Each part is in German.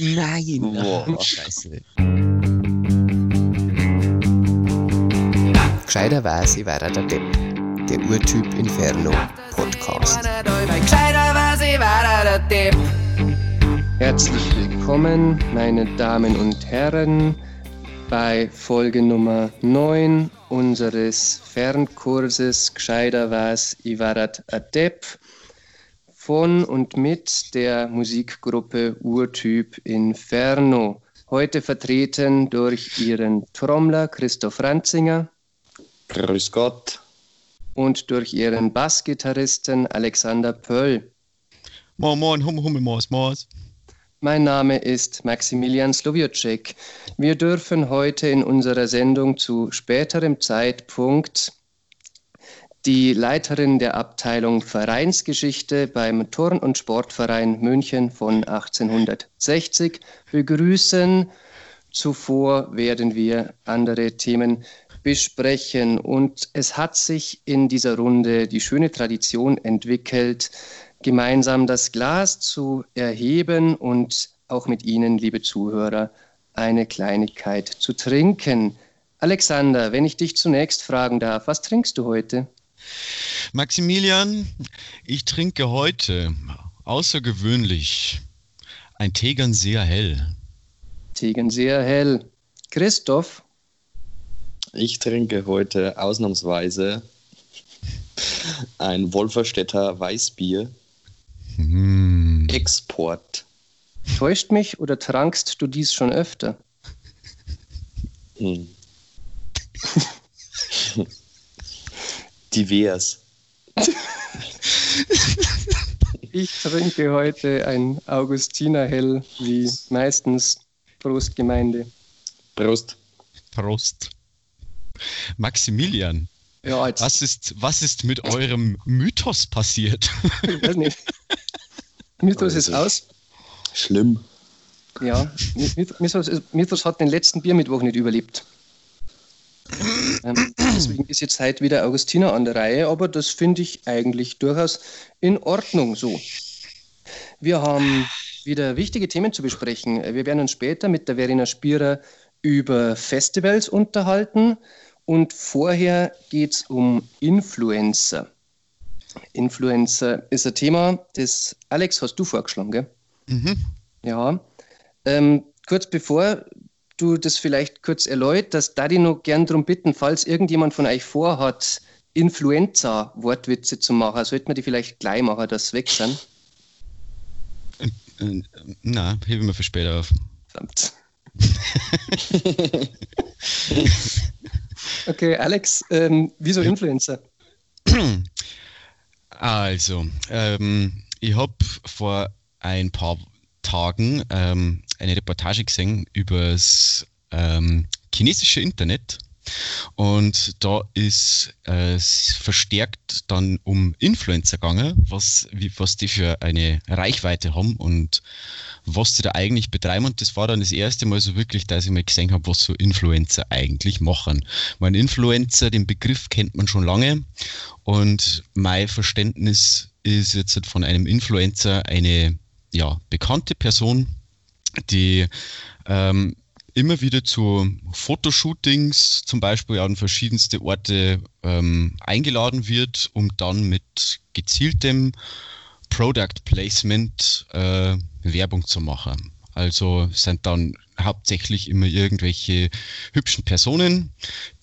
Nein, Boah. scheiße. Gescheiderweise ich war der Depp. Der Urtyp Inferno Podcast. Herzlich willkommen, meine Damen und Herren, bei Folge Nummer 9 unseres Fernkurses Gescheiter was I warat a Depp von und mit der Musikgruppe Urtyp Inferno. Heute vertreten durch ihren Trommler Christoph Ranzinger Grüß Gott. und durch ihren Bassgitarristen Alexander Pöll. Moin, moin, hum, hummel, maus, maus. Mein Name ist Maximilian Slowiocek. Wir dürfen heute in unserer Sendung zu späterem Zeitpunkt die Leiterin der Abteilung Vereinsgeschichte beim Turn- und Sportverein München von 1860 begrüßen. Zuvor werden wir andere Themen besprechen. Und es hat sich in dieser Runde die schöne Tradition entwickelt, gemeinsam das Glas zu erheben und auch mit Ihnen, liebe Zuhörer, eine Kleinigkeit zu trinken. Alexander, wenn ich dich zunächst fragen darf, was trinkst du heute? Maximilian, ich trinke heute außergewöhnlich ein Tegern sehr hell. Tegen sehr hell. Christoph, Ich trinke heute ausnahmsweise ein Wolferstädter Weißbier Hm. Export. täuscht mich oder trankst du dies schon öfter? Hm. Divers. Ich trinke heute ein Augustiner Hell, wie meistens. Prost, Gemeinde. Prost. Prost. Maximilian, Ja, jetzt, was ist, was ist mit eurem Mythos passiert? ich weiß nicht. Mythos ist Also. aus. Schlimm. Ja, Myth- Mythos, Mythos hat den letzten Biermittwoch nicht überlebt. Ähm, deswegen ist jetzt heute wieder Augustiner an der Reihe, aber das finde ich eigentlich durchaus in Ordnung so. Wir haben wieder wichtige Themen zu besprechen. Wir werden uns später mit der Verena Spierer über Festivals unterhalten und vorher geht es um Influencer. Influencer ist ein Thema, das Alex hast du vorgeschlagen, gell? Mhm. Ja, ähm, kurz bevor du das vielleicht kurz erläuterst, da ich noch gern darum bitten, falls irgendjemand von euch vorhat, Influenza-Wortwitze zu machen, sollte man die vielleicht gleich machen, dass sie weg sind. Äh, Na, hebe mir für später auf. Verdammt. okay, Alex, ähm, wieso Influencer? Also, ähm, ich habe vor ein paar Tagen ähm, eine Reportage gesehen über das ähm, chinesische Internet. Und da ist äh, verstärkt dann um Influencer gegangen, was, wie, was die für eine Reichweite haben und was die da eigentlich betreiben. Und das war dann das erste Mal so wirklich, dass ich mal gesehen habe, was so Influencer eigentlich machen. Mein Influencer, den Begriff kennt man schon lange. Und mein Verständnis ist jetzt von einem Influencer eine ja, bekannte Person, die ähm, immer wieder zu Fotoshootings zum Beispiel an verschiedenste Orte ähm, eingeladen wird, um dann mit gezieltem Product Placement äh, Werbung zu machen. Also sind dann hauptsächlich immer irgendwelche hübschen Personen,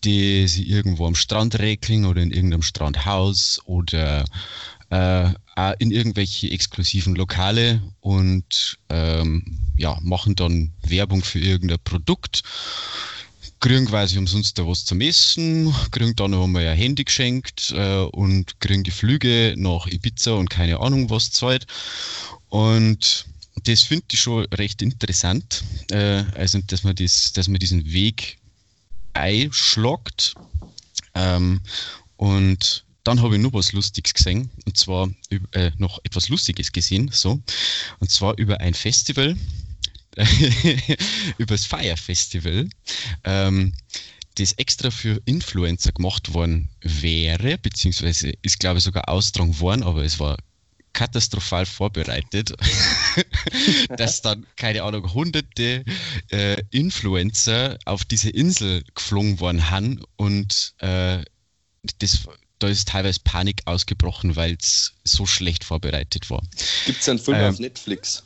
die sie irgendwo am Strand regeln oder in irgendeinem Strandhaus oder äh, in irgendwelche exklusiven Lokale und ähm, ja, machen dann Werbung für irgendein Produkt, kriegen quasi umsonst da was zum Essen, kriegen dann noch einmal ein Handy geschenkt äh, und kriegen die Flüge nach Ibiza und keine Ahnung was zahlt. Und das finde ich schon recht interessant, äh, also dass man, das, dass man diesen Weg einschlagt. Ähm, und dann habe ich noch was Lustiges gesehen, und zwar äh, noch etwas Lustiges gesehen, so, und zwar über ein Festival, über das Fire Festival, ähm, das extra für Influencer gemacht worden wäre, beziehungsweise ist, glaube ich, sogar austragen worden, aber es war katastrophal vorbereitet. dass dann, keine Ahnung, hunderte äh, Influencer auf diese Insel geflogen worden haben und äh, das, da ist teilweise Panik ausgebrochen, weil es so schlecht vorbereitet war. Gibt es einen Film Ähm. auf Netflix?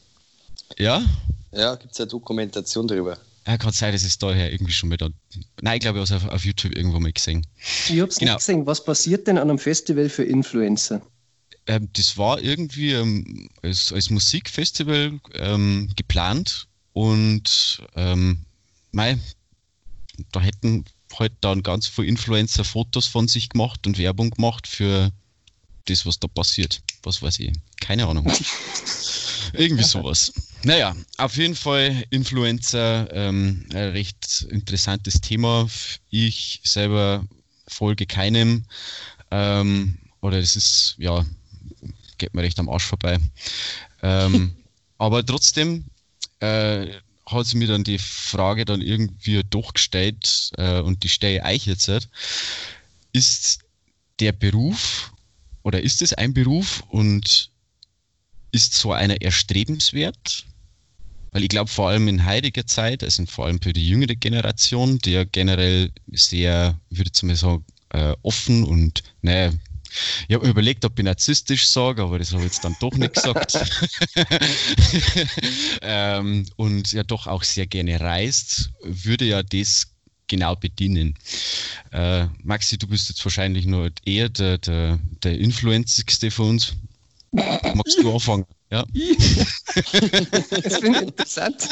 Ja? Ja, gibt es eine Dokumentation darüber. Ja, kann sein, dass es daher irgendwie schon mal da. Nein, ich glaube, ich habe es auf, auf YouTube irgendwo mal gesehen. Ich hab's Genau. nicht gesehen. Was passiert denn an einem Festival für Influencer? Ähm, das war irgendwie ähm, als, als Musikfestival ähm, geplant und ähm, mei, da hätten halt dann ganz viele Influencer Fotos von sich gemacht und Werbung gemacht für das, was da passiert. Was weiß ich. Keine Ahnung. Irgendwie sowas. Naja, auf jeden Fall Influencer, ähm, ein recht interessantes Thema. Ich selber folge keinem. Ähm, oder es ist, ja, geht mir recht am Arsch vorbei. Ähm, aber trotzdem äh, hat sie mir dann die Frage dann irgendwie doch gestellt äh, und die stelle ich jetzt. halt. Ist der Beruf oder ist es ein Beruf und ist so einer erstrebenswert? Weil ich glaube, vor allem in heutiger Zeit, also vor allem für die jüngere Generation, die ja generell sehr, ich würde jetzt mal sagen, äh, offen und, naja, ich habe mir überlegt, ob ich narzisstisch sage, aber das habe ich jetzt dann doch nicht gesagt. ähm, und ja doch auch sehr gerne reist, würde ja das genau bedienen. Äh, Maxi, du bist jetzt wahrscheinlich nur eher der, der, der Influenzigste von uns. Magst du anfangen? Ja. Das finde ich interessant.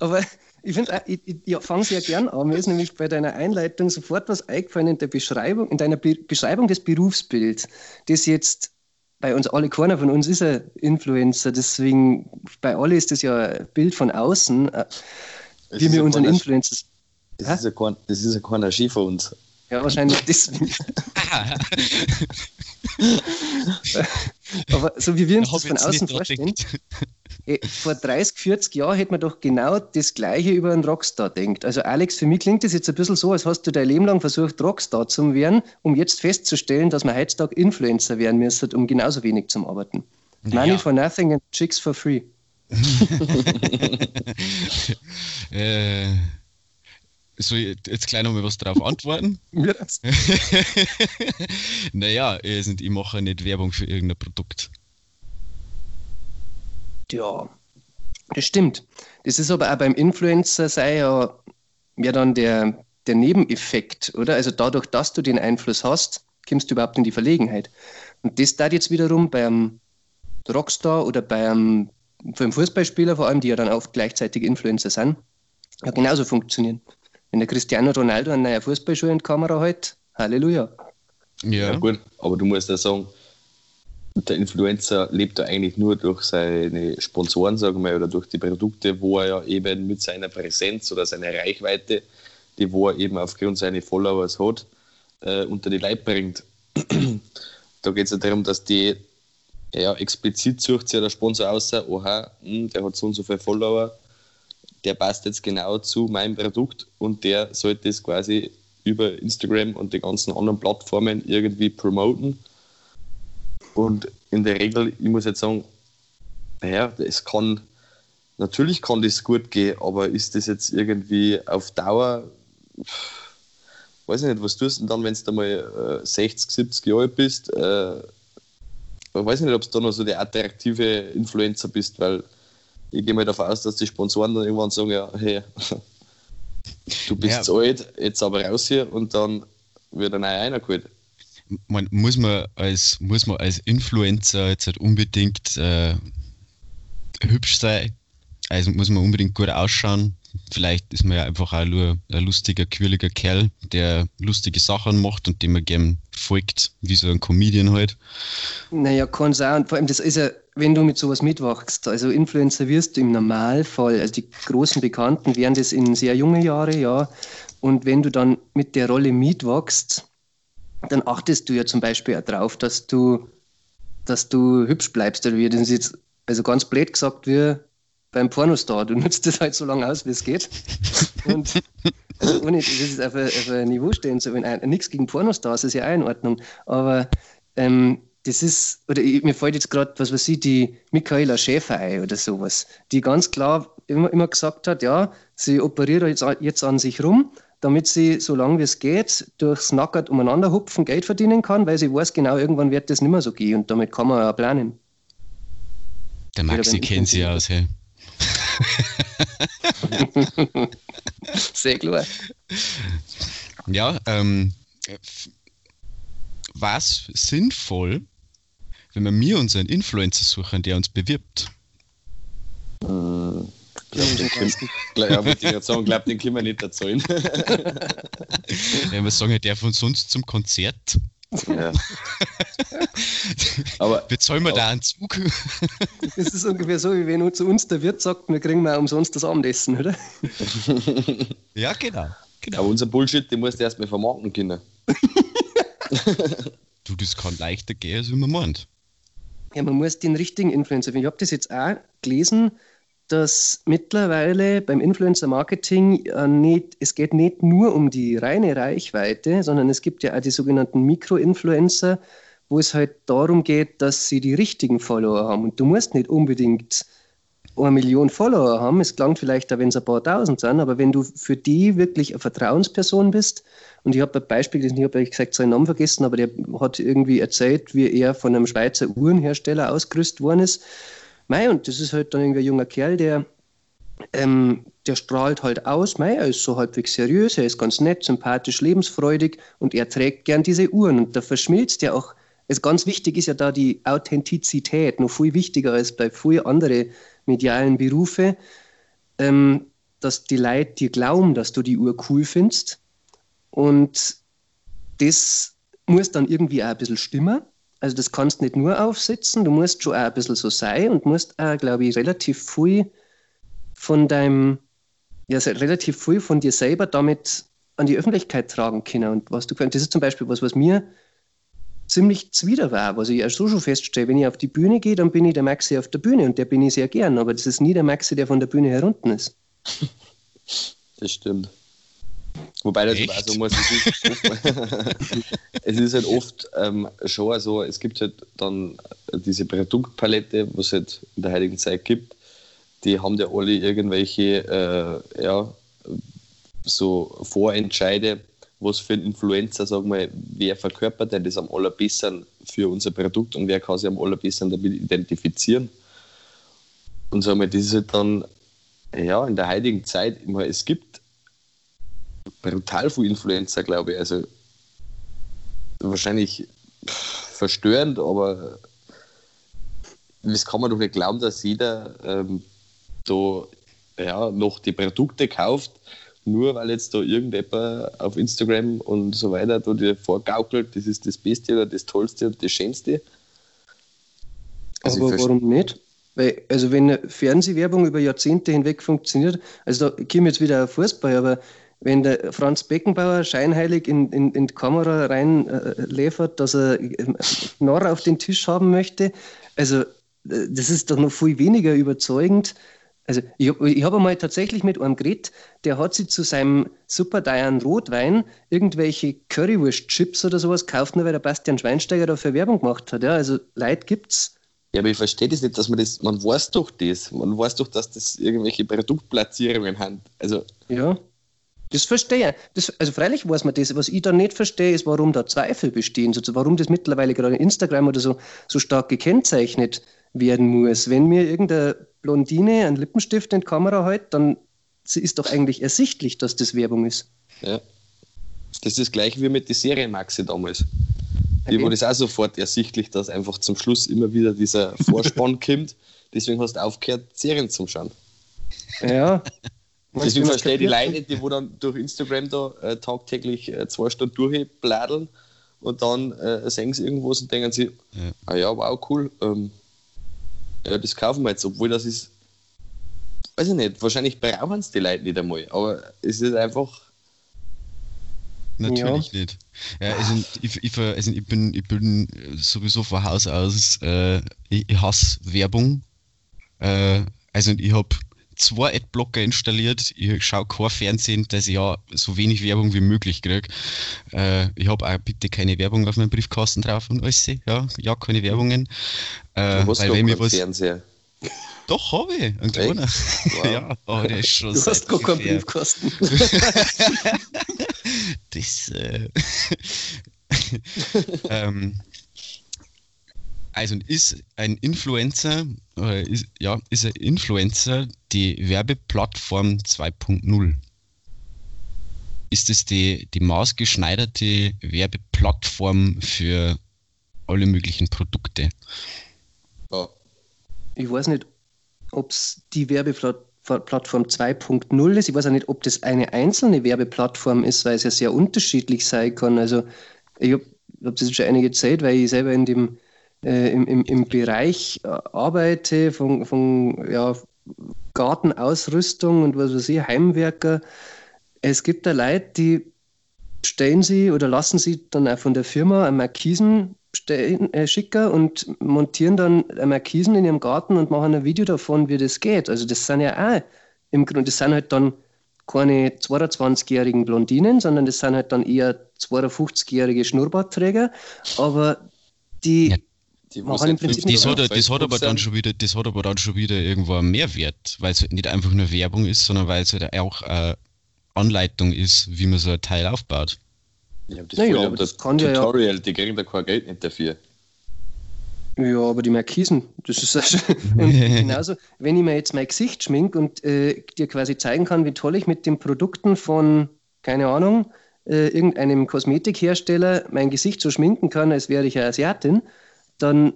Aber ich finde, ich, ich, ich fange sehr gern an. Mir ist nämlich bei deiner Einleitung sofort was eingefallen in der Beschreibung, in deiner Be Beschreibung des Berufsbilds, das jetzt bei uns alle, keiner von uns ist ein Influencer, deswegen bei alle ist das ja ein Bild von außen, äh, wie wir ja unseren Influencers. Das ist, ja kein, das ist ja keiner Ski von uns. Ja, wahrscheinlich deswegen. Aber so wie wir uns das von außen vorstellen, vor 30, 40 Jahren hätte man doch genau das Gleiche über einen Rockstar denkt. Also Alex, für mich klingt das jetzt ein bisschen so, als hast du dein Leben lang versucht, Rockstar zu werden, um jetzt festzustellen, dass man heutzutage Influencer werden müsste, um genauso wenig zu arbeiten. Naja. Money for nothing and chicks for free. äh, ich jetzt gleich nochmal was darauf antworten? naja, ich mache nicht Werbung für irgendein Produkt. Ja, das stimmt. Das ist aber auch beim Influencer sei ja, ja dann der, der Nebeneffekt, oder? Also dadurch, dass du den Einfluss hast, kommst du überhaupt in die Verlegenheit. Und das da jetzt wiederum beim Rockstar oder beim, beim Fußballspieler vor allem, die ja dann oft gleichzeitig Influencer sind, ja genauso funktionieren. Wenn der Cristiano Ronaldo einen neuen Fußballschuh in die Kamera hält, Halleluja. Ja. Ja. gut, aber du musst ja sagen, der Influencer lebt ja eigentlich nur durch seine Sponsoren, sagen wir, oder durch die Produkte, wo er ja eben mit seiner Präsenz oder seiner Reichweite, die wo er eben aufgrund seiner Followers hat, äh, unter die Leib bringt. da geht es ja darum, dass die ja, explizit sucht sich der Sponsor aus, oha, hm, der hat so und so viele Follower, der passt jetzt genau zu meinem Produkt und der sollte es quasi über Instagram und die ganzen anderen Plattformen irgendwie promoten. Und in der Regel, ich muss jetzt sagen, naja, es kann, natürlich kann das gut gehen, aber ist das jetzt irgendwie auf Dauer, pff, weiß ich nicht, was tust du denn dann, wenn du mal äh, 60, 70 Jahre alt bist? Äh, ich weiß nicht, ob du da noch so der attraktive Influencer bist, weil ich gehe mal davon aus, dass die Sponsoren dann irgendwann sagen, ja, hey, du bist Ja. zu alt, jetzt aber raus hier und dann wird ein neuer einer geholt. Man, muss, man als, muss man als Influencer jetzt halt unbedingt äh, hübsch sein? Also muss man unbedingt gut ausschauen? Vielleicht ist man ja einfach auch nur ein lustiger, quirliger Kerl, der lustige Sachen macht und dem man gern folgt, wie so ein Comedian halt. Naja, kann sein. Und vor allem, das ist ja, wenn du mit sowas mitwachst, also Influencer wirst du im Normalfall, also die großen Bekannten wären das in sehr junge Jahre, ja. Und wenn du dann mit der Rolle mitwachst, dann achtest du ja zum Beispiel auch drauf, dass du, dass du hübsch bleibst, oder wie das jetzt, also ganz blöd gesagt, wie beim Pornostar. Du nutzt das halt so lange aus, wie es geht. Und ohne das ist auf ein, auf ein Niveau stehen zu wollen. Nichts gegen Pornostars, ist ja auch in Ordnung. Aber ähm, das ist, oder ich, mir fällt jetzt gerade, was weiß ich, die Michaela Schäfer ein oder sowas, die ganz klar immer, immer gesagt hat, ja, sie operiert jetzt, jetzt an sich rum, damit sie, solange wie es geht, durchs Nackert umeinander hupfen Geld verdienen kann, weil sie weiß genau, irgendwann wird das nicht mehr so gehen und damit kann man ja planen. Der Maxi kennt sie aus, hey. Sehr klar. Ja, ähm, was sinnvoll, wenn wir mir unseren Influencer suchen, der uns bewirbt? Können, ja, würde ich gerade sagen, glaube, den können wir nicht erzählen. wenn wir sagen, der von uns zum Konzert. Ja. aber bezahlen wir aber, da einen Zug? Das ist ungefähr so, wie wenn zu uns der Wirt sagt, wir kriegen mal umsonst das Abendessen, oder? ja, genau. genau. Aber unser Bullshit, den musst du erstmal vermarkten können. du, das kann leichter gehen, als man meint. Ja, man muss den richtigen Influencer finden. Ich habe das jetzt auch gelesen, dass mittlerweile beim Influencer-Marketing äh, nicht, es geht nicht nur um die reine Reichweite, sondern es gibt ja auch die sogenannten Mikro-Influencer, wo es halt darum geht, dass sie die richtigen Follower haben. Und du musst nicht unbedingt eine Million Follower haben. Es klingt vielleicht wenn es ein paar tausend sind, aber wenn du für die wirklich eine Vertrauensperson bist, und ich habe ein Beispiel, ich habe gesagt seinen Namen vergessen, aber der hat irgendwie erzählt, wie er von einem Schweizer Uhrenhersteller ausgerüstet worden ist. Mei, und das ist halt dann irgendwie ein junger Kerl, der, ähm, der strahlt halt aus, mei, er ist so halbwegs seriös, er ist ganz nett, sympathisch, lebensfreudig und er trägt gern diese Uhren und da verschmilzt ja auch, also ganz wichtig ist ja da die Authentizität, noch viel wichtiger als bei vielen anderen medialen Berufe, ähm, dass die Leute dir glauben, dass du die Uhr cool findest. Und das muss dann irgendwie auch ein bisschen stimmen. Also das kannst nicht nur aufsetzen, du musst schon auch ein bisschen so sein und musst auch, glaube ich, relativ viel von deinem, ja, relativ viel von dir selber damit an die Öffentlichkeit tragen können. Und was du, das ist zum Beispiel was, was mir ziemlich zwider war, was ich erst so schon feststelle. Wenn ich auf die Bühne gehe, dann bin ich der Maxi auf der Bühne und der bin ich sehr gern, aber das ist nie der Maxi, der von der Bühne herunten ist. Das stimmt. Wobei das Echt? also muss, es ist, es ist halt oft ähm, schon so, es gibt halt dann diese Produktpalette, was es halt in der heutigen Zeit gibt, die haben ja alle irgendwelche äh, ja, so Vorentscheide, was für ein Influencer, sagen wir, wer verkörpert denn das am allerbesten für unser Produkt und wer kann sich am allerbesten damit identifizieren. Und sagen wir, das ist halt dann, ja, in der heutigen Zeit, es gibt brutal viele Influencer, glaube ich. Also wahrscheinlich verstörend, aber das kann man doch nicht glauben, dass jeder ähm, so ja, noch die Produkte kauft, nur weil jetzt da irgendjemand auf Instagram und so weiter da dir vorgaukelt, das ist das Beste oder das Tollste und das Schönste. Also Aber warum nicht? Weil, also wenn Fernsehwerbung über Jahrzehnte hinweg funktioniert, also da kommen jetzt wieder Fußball, aber wenn der Franz Beckenbauer scheinheilig in, in, in die Kamera rein äh, dass er äh, Knorr auf den Tisch haben möchte, also äh, das ist doch noch viel weniger überzeugend, also ich, ich habe einmal tatsächlich mit einem geredet, der hat sich zu seinem super teuren Rotwein irgendwelche Currywurst-Chips oder sowas gekauft, nur weil der Bastian Schweinsteiger dafür Werbung gemacht hat. Ja, also Leid gibt's. Ja, aber ich verstehe das nicht, dass man das, man weiß doch das, man weiß doch, dass das irgendwelche Produktplatzierungen haben. Also ja, das verstehe ich. also freilich weiß man das. Was ich da nicht verstehe, ist, warum da Zweifel bestehen. Also warum das mittlerweile gerade in Instagram oder so, so stark gekennzeichnet werden muss. Wenn mir irgendeine Blondine einen Lippenstift in die Kamera hält, dann ist doch eigentlich ersichtlich, dass das Werbung ist. Ja. Das ist das gleiche wie mit der Serienmaxe damals. Okay. Hier war das auch sofort ersichtlich, dass einfach zum Schluss immer wieder dieser Vorspann kommt. Deswegen hast du aufgehört, Serien zu schauen. Ja. Deswegen verstehe ich die Leute, die wo dann durch Instagram da äh, tagtäglich äh, zwei Stunden durchbladeln und dann äh, sehen sie irgendwas und denken sie, ja. ah ja, wow, cool, ähm, ja, das kaufen wir jetzt, obwohl das ist, weiß ich nicht, wahrscheinlich brauchen es die Leute nicht einmal, aber es ist einfach. Natürlich ja. nicht. Ja, also ich, ich, also ich, bin, ich bin sowieso von Haus aus, äh, ich, ich hasse Werbung. Äh, also ich habe zwei Adblocker installiert. Ich schaue kein Fernsehen, dass ich ja so wenig Werbung wie möglich kriege. Äh, ich habe auch bitte keine Werbung auf meinem Briefkasten drauf und alles. Ja, ja keine Werbungen. Äh, du hast weil wenn mir was. Fernseher. Doch, habe ich. Ein kleiner. Wow. ja, aber der ist schon. Du hast gar keinen Briefkasten. das. Äh, ähm, also ist ein Influencer, äh, ist, ja, ist ein Influencer die Werbeplattform 2.0? Ist es die, die maßgeschneiderte Werbeplattform für alle möglichen Produkte? Ja. Ich weiß nicht, ob es die Werbeplattform 2.0 ist. Ich weiß auch nicht, ob das eine einzelne Werbeplattform ist, weil es ja sehr unterschiedlich sein kann. Also ich habe hab das schon einige Zeit, weil ich selber in dem äh, im, im, im Bereich äh, arbeite, von, von ja, Gartenausrüstung und was weiß ich, Heimwerker. Es gibt da Leute, die stellen sie oder lassen sie dann auch von der Firma eine Markisen stellen, äh, schicken und montieren dann eine Markisen in ihrem Garten und machen ein Video davon, wie das geht. Also das sind ja auch im Grunde, das sind halt dann keine 22-jährigen Blondinen, sondern das sind halt dann eher 52-jährige Schnurrbartträger, aber die ja, die machen im Prinzip das, hat, das hat aber dann schon wieder, das hat aber dann schon wieder irgendwo einen Mehrwert, weil es halt nicht einfach nur Werbung ist, sondern weil es halt auch eine Anleitung ist, wie man so ein Teil aufbaut. Ja, das, naja, aber das, das Tutorial, ja, die kriegen da kein Geld nicht dafür. Ja, aber die Markisen, das ist also, genauso, wenn ich mir jetzt mein Gesicht schmink und äh, dir quasi zeigen kann, wie toll ich mit den Produkten von, keine Ahnung, äh, irgendeinem Kosmetikhersteller mein Gesicht so schminken kann, als wäre ich eine Asiatin, dann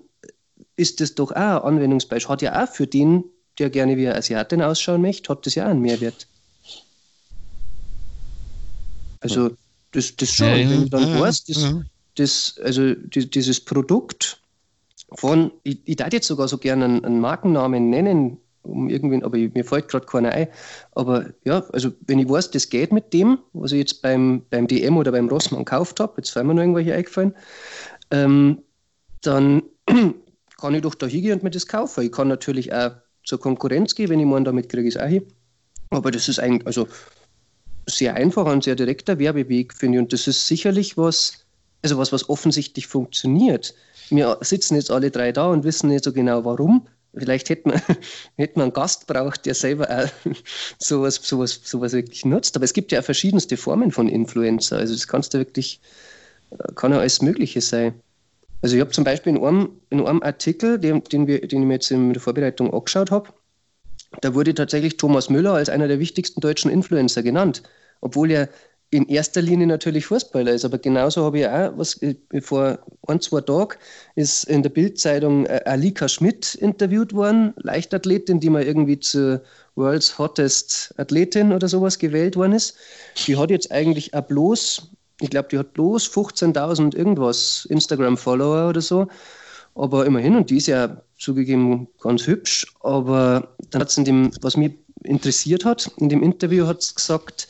ist das doch auch ein Anwendungsbeispiel. Hat ja auch für den, der gerne wie eine Asiatin ausschauen möchte, hat das ja auch einen Mehrwert. Also das, das schon, wenn du dann weißt, das, das, also die, dieses Produkt von, ich, ich darf jetzt sogar so gerne einen, einen Markennamen nennen, um irgendwie, aber mir fällt gerade keiner ein. Aber ja, also wenn ich weiß, das geht mit dem, was ich jetzt beim, beim DM oder beim Rossmann gekauft habe, jetzt fallen mir noch irgendwelche eingefallen, ähm, dann kann ich doch da hingehen und mir das kaufen. Ich kann natürlich auch zur Konkurrenz gehen, wenn ich meine, damit kriege es auch hin. Aber das ist eigentlich, also sehr einfach und sehr direkter Werbeweg, finde ich. Und das ist sicherlich was, also was, was offensichtlich funktioniert. Wir sitzen jetzt alle drei da und wissen nicht so genau warum. Vielleicht hätte man, hätte man einen Gast braucht, der selber auch sowas, sowas, sowas wirklich nutzt. Aber es gibt ja auch verschiedenste Formen von Influencer. Also das kannst du wirklich, kann ja alles Mögliche sein. Also ich habe zum Beispiel in einem, in einem Artikel, den, den, wir, den ich mir jetzt in der Vorbereitung angeschaut habe, da wurde tatsächlich Thomas Müller als einer der wichtigsten deutschen Influencer genannt, obwohl er in erster Linie natürlich Fußballer ist. Aber genauso habe ich auch, was äh, vor ein, zwei Tagen ist in der Bildzeitung äh, Alika Schmidt interviewt worden, Leichtathletin, die mal irgendwie zur World's Hottest Athletin oder sowas gewählt worden ist. Die hat jetzt eigentlich auch bloß ich glaube, die hat bloß 15.000 irgendwas Instagram-Follower oder so. Aber immerhin, und die ist ja zugegeben ganz hübsch. Aber dann hat es in dem, was mich interessiert hat, in dem Interview hat es gesagt,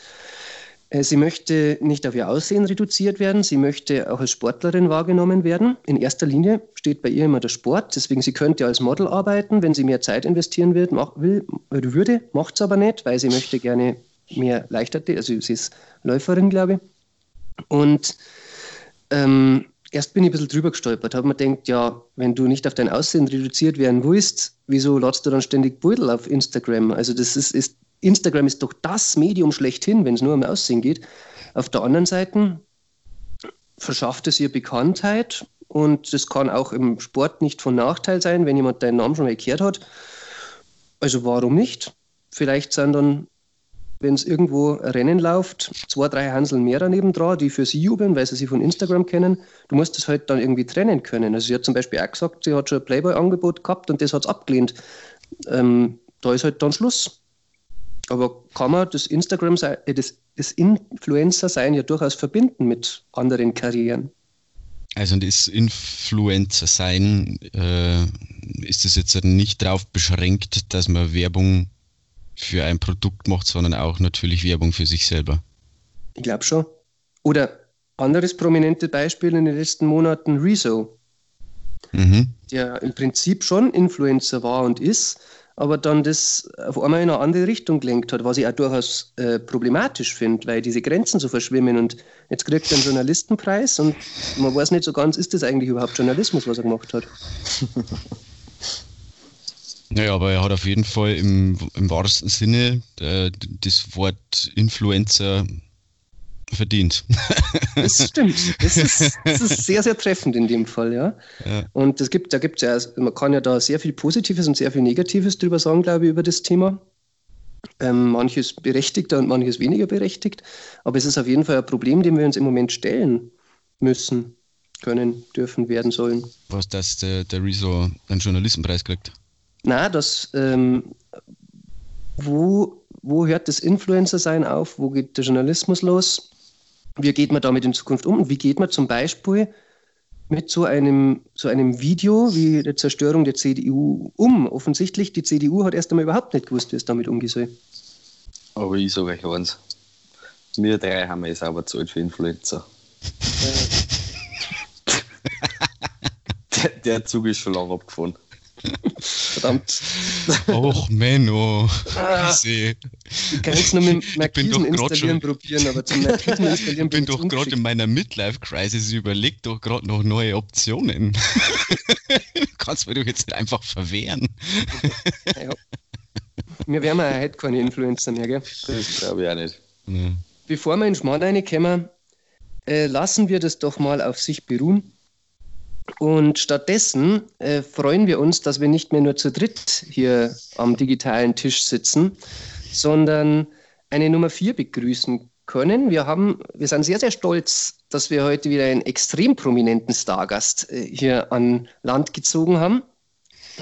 äh, sie möchte nicht auf ihr Aussehen reduziert werden, sie möchte auch als Sportlerin wahrgenommen werden. In erster Linie steht bei ihr immer der Sport, deswegen sie könnte als Model arbeiten, wenn sie mehr Zeit investieren wird, mach, will, würde, macht es aber nicht, weil sie möchte gerne mehr Leichtathletik, also sie ist Läuferin, glaube ich. Und ähm, erst bin ich ein bisschen drüber gestolpert, habe mir gedacht, ja, wenn du nicht auf dein Aussehen reduziert werden willst, wieso ladst du dann ständig Beutel auf Instagram? Also das ist, ist Instagram ist doch das Medium schlechthin, wenn es nur um Aussehen geht. Auf der anderen Seite verschafft es ihr Bekanntheit und das kann auch im Sport nicht von Nachteil sein, wenn jemand deinen Namen schon mal gehört hat. Also warum nicht? Vielleicht sind dann wenn es irgendwo Rennen läuft, zwei, drei Hanseln mehr daneben dran, die für sie jubeln, weil sie sie von Instagram kennen. Du musst das halt dann irgendwie trennen können. Also sie hat zum Beispiel auch gesagt, sie hat schon ein Playboy-Angebot gehabt und das hat es abgelehnt. Ähm, da ist halt dann Schluss. Aber kann man das Instagram, äh, das, das Influencer-Sein ja durchaus verbinden mit anderen Karrieren? Also das Influencer-Sein, äh, ist es jetzt nicht darauf beschränkt, dass man Werbung für ein Produkt macht, sondern auch natürlich Werbung für sich selber. Ich glaube schon. Oder anderes prominentes Beispiel in den letzten Monaten, Rezo. Mhm. Der im Prinzip schon Influencer war und ist, aber dann das auf einmal in eine andere Richtung gelenkt hat, was ich auch durchaus äh, problematisch finde, weil diese Grenzen so verschwimmen und jetzt kriegt er einen Journalistenpreis und man weiß nicht so ganz, ist das eigentlich überhaupt Journalismus, was er gemacht hat? Naja, aber er hat auf jeden Fall im, im wahrsten Sinne äh, das Wort Influencer verdient. Das stimmt. Das ist, das ist, sehr, sehr treffend in dem Fall, ja. ja. Und es gibt, da gibt ja, man kann ja da sehr viel Positives und sehr viel Negatives drüber sagen, glaube ich, über das Thema. Ähm, manches berechtigter und manches weniger berechtigt. Aber es ist auf jeden Fall ein Problem, dem wir uns im Moment stellen müssen, können, dürfen, werden sollen. Was, dass der, der Rezo einen Journalistenpreis kriegt? Na, das, ähm, wo, wo hört das Influencer-Sein auf? Wo geht der Journalismus los? Wie geht man damit in Zukunft um? Und wie geht man zum Beispiel mit so einem, so einem Video wie der Zerstörung der CDU um? Offensichtlich, die CDU hat erst einmal überhaupt nicht gewusst, wie es damit umgehen soll. Aber ich sage euch eins. Wir drei haben es aber Zeit für Influencer. der, der Zug ist schon lange abgefahren. Verdammt. Och, Menno. Ah, ich kann jetzt nur mit Markisen installieren probieren, aber zum Markisen installieren Ich bin doch gerade in meiner Midlife-Crisis, überlegt doch gerade noch neue Optionen. du kannst mir doch jetzt nicht einfach verwehren. Ja. Wir werden ja heute keine Influencer mehr, gell? Das glaube ich auch nicht. Bevor wir in Schmarrn reinkommen, äh, lassen wir das doch mal auf sich beruhen. Und stattdessen äh, freuen wir uns, dass wir nicht mehr nur zu dritt hier am digitalen Tisch sitzen, sondern eine Nummer vier begrüßen können. Wir, haben, wir sind sehr, sehr stolz, dass wir heute wieder einen extrem prominenten Stargast äh, hier an Land gezogen haben.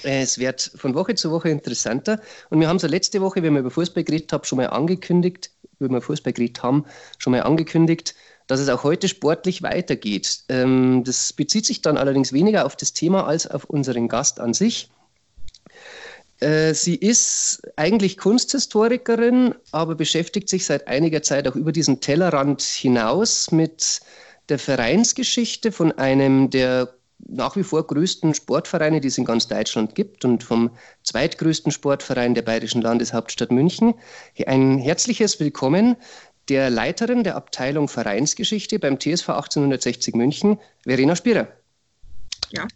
Äh, es wird von Woche zu Woche interessanter. Und wir haben so letzte Woche, wenn wir über Fußball geredet haben, schon mal angekündigt, wenn wir Fußball geredet haben, schon mal angekündigt, dass es auch heute sportlich weitergeht. Ähm, das bezieht sich dann allerdings weniger auf das Thema als auf unseren Gast an sich. Äh, sie ist eigentlich Kunsthistorikerin, aber beschäftigt sich seit einiger Zeit auch über diesen Tellerrand hinaus mit der Vereinsgeschichte von einem der nach wie vor größten Sportvereine, die es in ganz Deutschland gibt und vom zweitgrößten Sportverein der bayerischen Landeshauptstadt München. Ein herzliches Willkommen der Leiterin der Abteilung Vereinsgeschichte beim TSV 1860 München, Verena Spierer. Ja.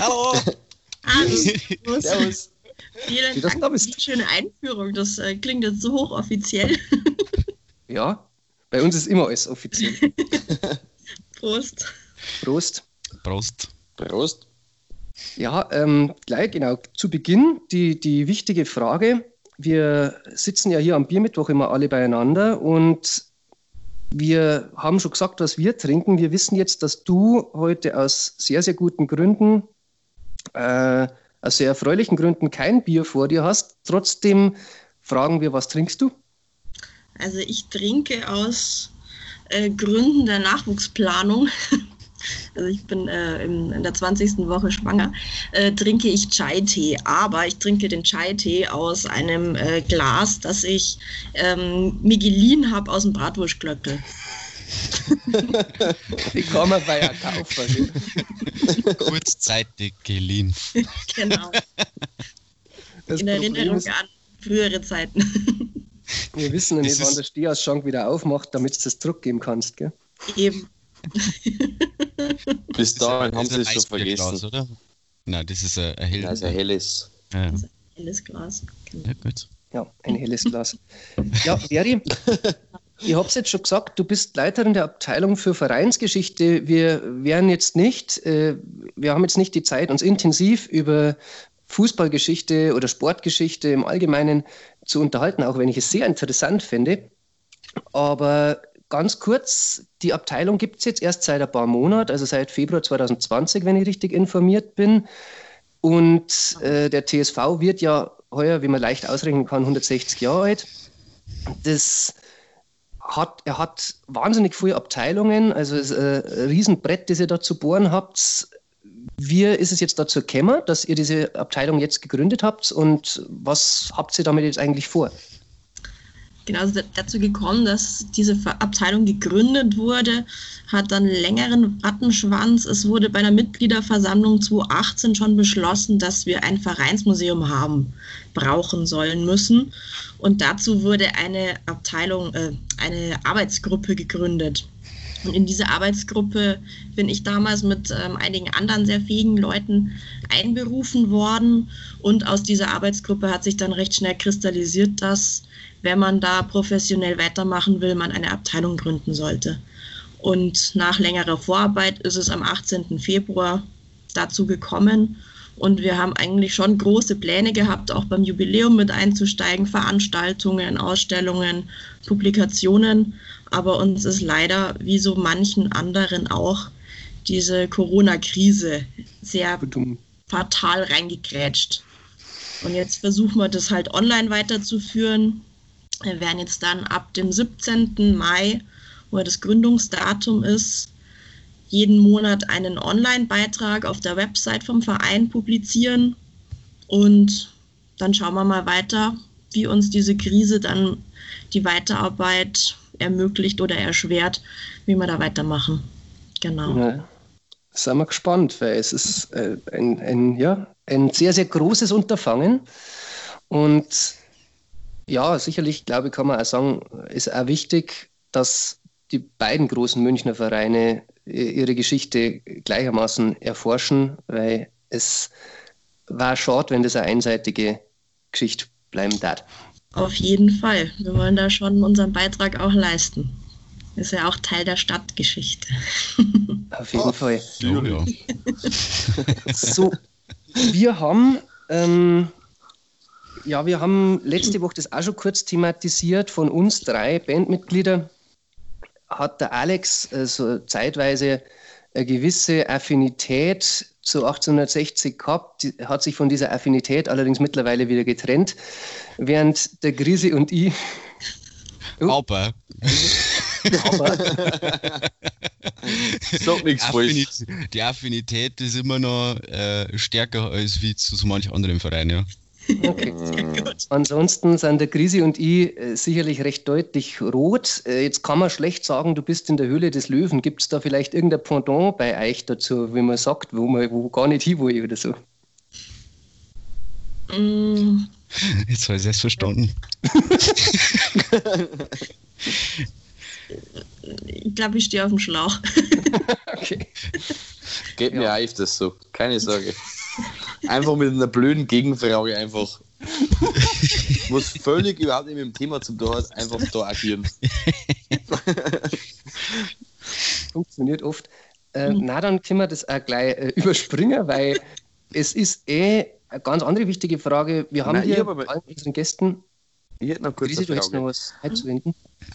Hallo. Hallo. Servus. Vielen Dank für die schöne Einführung. Das äh, klingt jetzt so hochoffiziell. ja, bei uns ist immer alles offiziell. Prost. Prost. Prost. Prost. Ja, ähm, gleich genau zu Beginn die, die wichtige Frage wir sitzen ja hier am Biermittwoch immer alle beieinander und wir haben schon gesagt, was wir trinken. Wir wissen jetzt, dass du heute aus sehr, sehr guten Gründen, äh, aus sehr erfreulichen Gründen kein Bier vor dir hast. Trotzdem fragen wir, was trinkst du? Also ich trinke aus äh, Gründen der Nachwuchsplanung also ich bin äh, in, in, der 20. Woche schwanger, äh, trinke ich Chai-Tee. Aber ich trinke den Chai-Tee aus einem äh, Glas, das ich ähm, mir geliehen habe aus dem Bratwurstglöckel. Die man bei ja kaufen. Kurzzeitig geliehen. genau. Das in Erinnerung an frühere Zeiten. Wir wissen ja nicht, wann der Stehausschank wieder aufmacht, damit du das Druck geben kannst, gell? Eben. Bis dahin haben sie es schon vergessen. Glas, oder? Nein, das ist ein, ein, hell das ist ein helles. Ja. ein helles Glas. Ja, gut. Ja, ein helles Glas. Ja, Veri, ich habe es jetzt schon gesagt, du bist Leiterin der Abteilung für Vereinsgeschichte. Wir werden jetzt nicht, äh, wir haben jetzt nicht die Zeit, uns intensiv über Fußballgeschichte oder Sportgeschichte im Allgemeinen zu unterhalten, auch wenn ich es sehr interessant finde. Aber ganz kurz, die Abteilung gibt es jetzt erst seit ein paar Monaten, also seit Februar 2020, wenn ich richtig informiert bin. Und äh, der TSV wird ja heuer, wie man leicht ausrechnen kann, 160 Jahre alt. Das hat, er hat wahnsinnig viele Abteilungen, also ist ein Riesenbrett, das ihr da zu bohren habt. Wie ist es jetzt dazu gekommen, dass ihr diese Abteilung jetzt gegründet habt und was habt ihr damit jetzt eigentlich vor? Genau dazu gekommen, dass diese Abteilung gegründet wurde, hat dann längeren Rattenschwanz. Es wurde bei der Mitgliederversammlung 2018 schon beschlossen, dass wir ein Vereinsmuseum haben, brauchen sollen müssen. Und dazu wurde eine Abteilung, äh, eine Arbeitsgruppe gegründet. Und in diese Arbeitsgruppe bin ich damals mit ähm, einigen anderen sehr fähigen Leuten einberufen worden. Und aus dieser Arbeitsgruppe hat sich dann recht schnell kristallisiert, dass, wenn man da professionell weitermachen will, man eine Abteilung gründen sollte. Und nach längerer Vorarbeit ist es am 18. Februar dazu gekommen. Und wir haben eigentlich schon große Pläne gehabt, auch beim Jubiläum mit einzusteigen, Veranstaltungen, Ausstellungen, Publikationen. Aber uns ist leider, wie so manchen anderen auch, diese Corona-Krise sehr fatal reingekrätscht. Und jetzt versuchen wir das halt online weiterzuführen. Wir werden jetzt dann ab dem 17. Mai, wo das Gründungsdatum ist, jeden Monat einen Online-Beitrag auf der Website vom Verein publizieren. Und dann schauen wir mal weiter, wie uns diese Krise dann die Weiterarbeit ermöglicht oder erschwert, wie wir da weitermachen. Genau. Ja, sind wir gespannt, weil es ist äh, ein, ein, ja, ein sehr, sehr großes Unterfangen. Und ja, sicherlich, glaube ich, kann man auch sagen, ist auch wichtig, dass die beiden großen Münchner Vereine ihre Geschichte gleichermaßen erforschen, weil es war schade, wenn das eine einseitige Geschichte bleiben darf. Auf jeden Fall. Wir wollen da schon unseren Beitrag auch leisten. Ist ja auch Teil der Stadtgeschichte. Auf jeden oh, Fall. Ja. so, wir haben, ähm, ja, wir haben letzte Woche das auch schon kurz thematisiert. Von uns drei Bandmitglieder hat der Alex äh, so zeitweise eine gewisse Affinität zu 1860 gehabt, die, hat sich von dieser Affinität allerdings mittlerweile wieder getrennt, während der Grisi und ich. Uh, Aber. Aber. Sag nichts Affinität, Die Affinität ist immer noch äh, stärker als wie zu so manch anderen Vereinen, ja. Okay. Ansonsten sind der Grisi und ich äh, sicherlich recht deutlich rot. Äh, jetzt kann man schlecht sagen, du bist in der Höhle des Löwen. Gibt es da vielleicht irgendein Pendant bei euch dazu, wie man sagt, wo man wo gar nicht hin will oder so? Mm. Jetzt habe ich es verstanden. ich glaube, ich stehe auf dem Schlauch. okay. Geht ja. mir auf das so, keine Sorge. Einfach mit einer blöden Gegenfrage einfach. Was völlig überhaupt nicht mit dem Thema zu tun hat, einfach da agieren. Funktioniert oft. Äh. Na, dann können wir das auch gleich äh, überspringen, weil es ist eh eine ganz andere wichtige Frage. Wir haben Nein, hier bei allen unseren Gästen ich hätte noch kurz Krise, eine Frage. Noch was einzuwenden.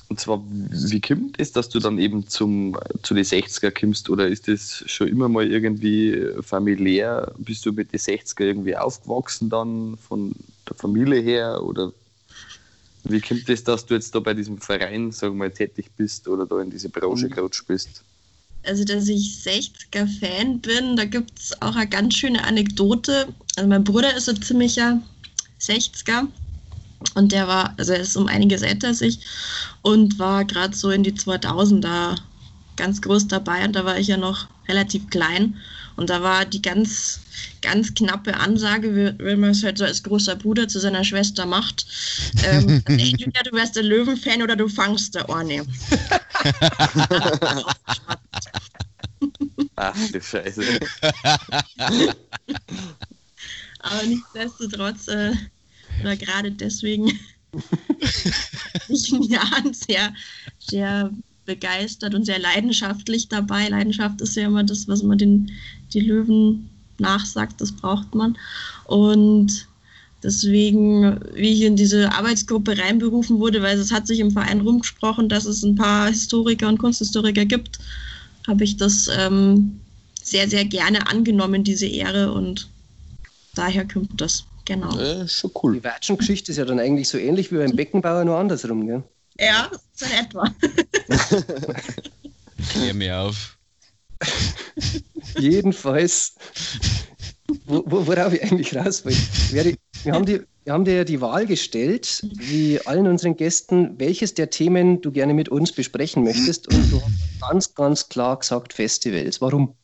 Und zwar, wie kommt es, dass du dann eben zum, zu den 60er kommst? Oder ist das schon immer mal irgendwie familiär? Bist du mit den 60er irgendwie aufgewachsen dann von der Familie her? Oder wie kommt es, dass du jetzt da bei diesem Verein, sagen wir mal, tätig bist oder da in diese Branche mhm. gerutscht bist? Also, dass ich 60er-Fan bin, da gibt es auch eine ganz schöne Anekdote. Also, mein Bruder ist ein ziemlicher 60er und der war, also er ist um einiges älter als ich und war gerade so in die 2000er ganz groß dabei und da war ich ja noch relativ klein. Und da war die ganz, ganz knappe Ansage, wie, wie man es halt so als großer Bruder zu seiner Schwester macht. Ähm, entweder du wärst der Löwenfan oder du fangst der Orne. Ach du Scheiße. Aber nichtsdestotrotz äh, oder gerade deswegen ich in Jahren sehr, sehr begeistert und sehr leidenschaftlich dabei. Leidenschaft ist ja immer das, was man den die Löwen nachsagt, das braucht man. Und deswegen, wie ich in diese Arbeitsgruppe reinberufen wurde, weil es hat sich im Verein rumgesprochen, dass es ein paar Historiker und Kunsthistoriker gibt, habe ich das ähm, sehr, sehr gerne angenommen, diese Ehre und daher kommt das. Genau. Äh, schon cool. Die Watschen-Geschichte ist ja dann eigentlich so ähnlich wie beim Beckenbauer, nur andersrum, gell? Ja, so in etwa. Klär mir auf. Jedenfalls, wo, wo, worauf ich eigentlich raus will. Wir haben die, wir haben dir ja die Wahl gestellt, wie allen unseren Gästen, welches der Themen du gerne mit uns besprechen möchtest. Und du hast ganz, ganz klar gesagt Festivals. Warum?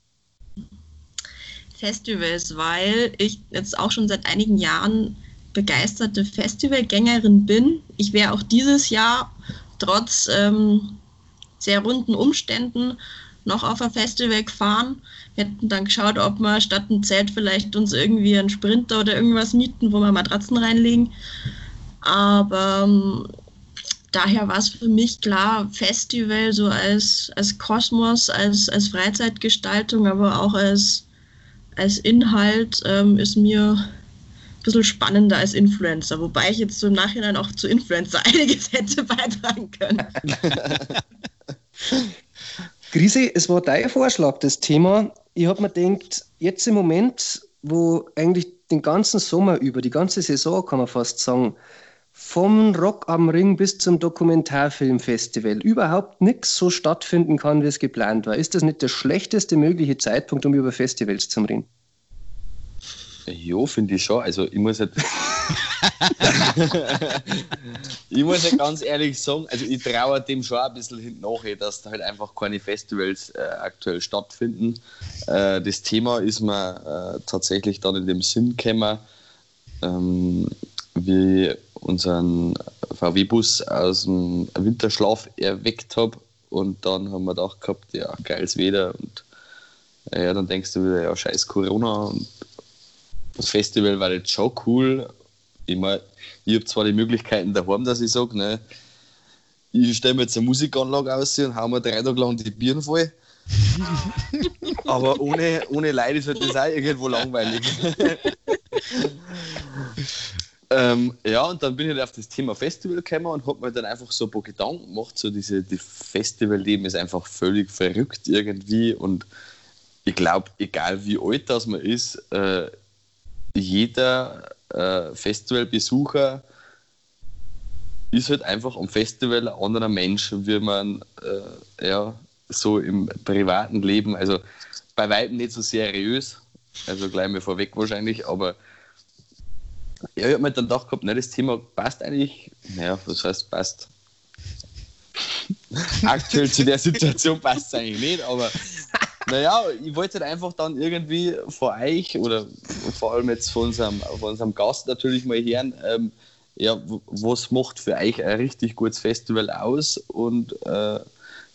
Festivals, weil ich jetzt auch schon seit einigen Jahren begeisterte Festivalgängerin bin. Ich wäre auch dieses Jahr trotz ähm, sehr runden Umständen noch auf ein Festival gefahren. Wir hätten dann geschaut, ob wir statt ein Zelt vielleicht uns irgendwie einen Sprinter oder irgendwas mieten, wo wir Matratzen reinlegen. Aber ähm, daher war es für mich klar, Festival so als, als Kosmos, als, als Freizeitgestaltung, aber auch als, als Inhalt ähm, ist mir ein bisschen spannender als Influencer, wobei ich jetzt so im Nachhinein auch zu Influencer einiges hätte beitragen können. Grise, es war dein Vorschlag, das Thema. Ich habe mir gedacht, jetzt im Moment, wo eigentlich den ganzen Sommer über, die ganze Saison kann man fast sagen, vom Rock am Ring bis zum Dokumentarfilmfestival überhaupt nichts so stattfinden kann, wie es geplant war. Ist das nicht der schlechteste mögliche Zeitpunkt, um über Festivals zu reden? Ja, finde ich schon. Also ich muss halt ich muss ja ganz ehrlich sagen, also ich traue dem schon ein bisschen hinten nach, dass da halt einfach keine Festivals äh, aktuell stattfinden. Äh, das Thema ist mir äh, tatsächlich dann in dem Sinn gekommen, ähm, wie unseren VW-Bus aus dem Winterschlaf erweckt habe und dann haben wir gedacht gehabt, ja, geiles Wetter und ja, dann denkst du wieder, ja, scheiß Corona und das Festival war jetzt schon cool, ich meine, ich habe zwar die Möglichkeiten daheim, dass ich sage, ne, ich stelle mir jetzt eine Musikanlage aus und hau mir drei Tage lang die Birnen voll. Aber ohne, ohne Leid ist halt das auch irgendwo langweilig. ähm, ja, und dann bin ich halt auf das Thema Festival gekommen und habe mir dann einfach so ein paar Gedanken gemacht. So diese die Festivalleben ist einfach völlig verrückt irgendwie. Und ich glaube, egal wie alt das man ist, äh, jeder äh, Festivalbesucher ist halt einfach am Festival ein anderer Mensch, wie man äh, ja, so im privaten Leben, also bei weitem nicht so seriös, also gleich mal vorweg wahrscheinlich, aber ja, ich habe mir dann gedacht gehabt, ne, das Thema passt eigentlich, naja, was heißt passt? Aktuell zu der Situation passt es eigentlich nicht, aber naja, ich wollte halt einfach dann irgendwie vor euch oder vor allem jetzt von unserem, von unserem Gast natürlich mal hören, ähm, ja, was macht für euch ein richtig gutes Festival aus und äh,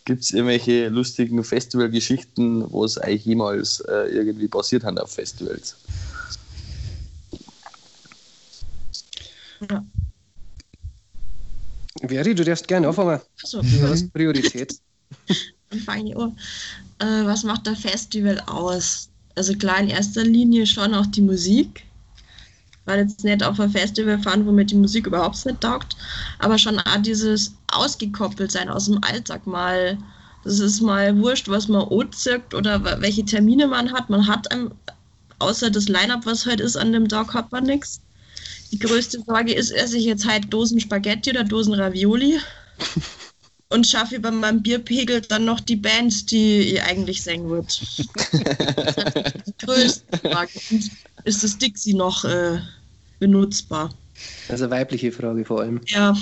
gibt es irgendwelche lustigen Festivalgeschichten, was euch jemals äh, irgendwie passiert haben auf Festivals? Ja. Veri, du darfst gerne anfangen. So. Du hast Priorität. Dann fange ich an. Äh, was macht der Festival aus? Also klar, in erster Linie schon auch die Musik. Weil jetzt nicht auf ein Festival fahren, wo mir die Musik überhaupt nicht taugt, aber schon auch dieses ausgekoppelt sein aus dem Alltag mal. Das ist mal wurscht, was man anzieht oder welche Termine man hat. Man hat einem, außer das Line-Up, was heute ist, an dem Tag hat man nichts. Die größte Sorge ist, esse ich jetzt halt Dosen Spaghetti oder Dosen Ravioli? und schaffe über meinem Bierpegel dann noch die Band, die ich eigentlich singen wird. das ist die größte Frage. ist das Dixie noch äh, benutzbar? Also weibliche Frage vor allem. Ja,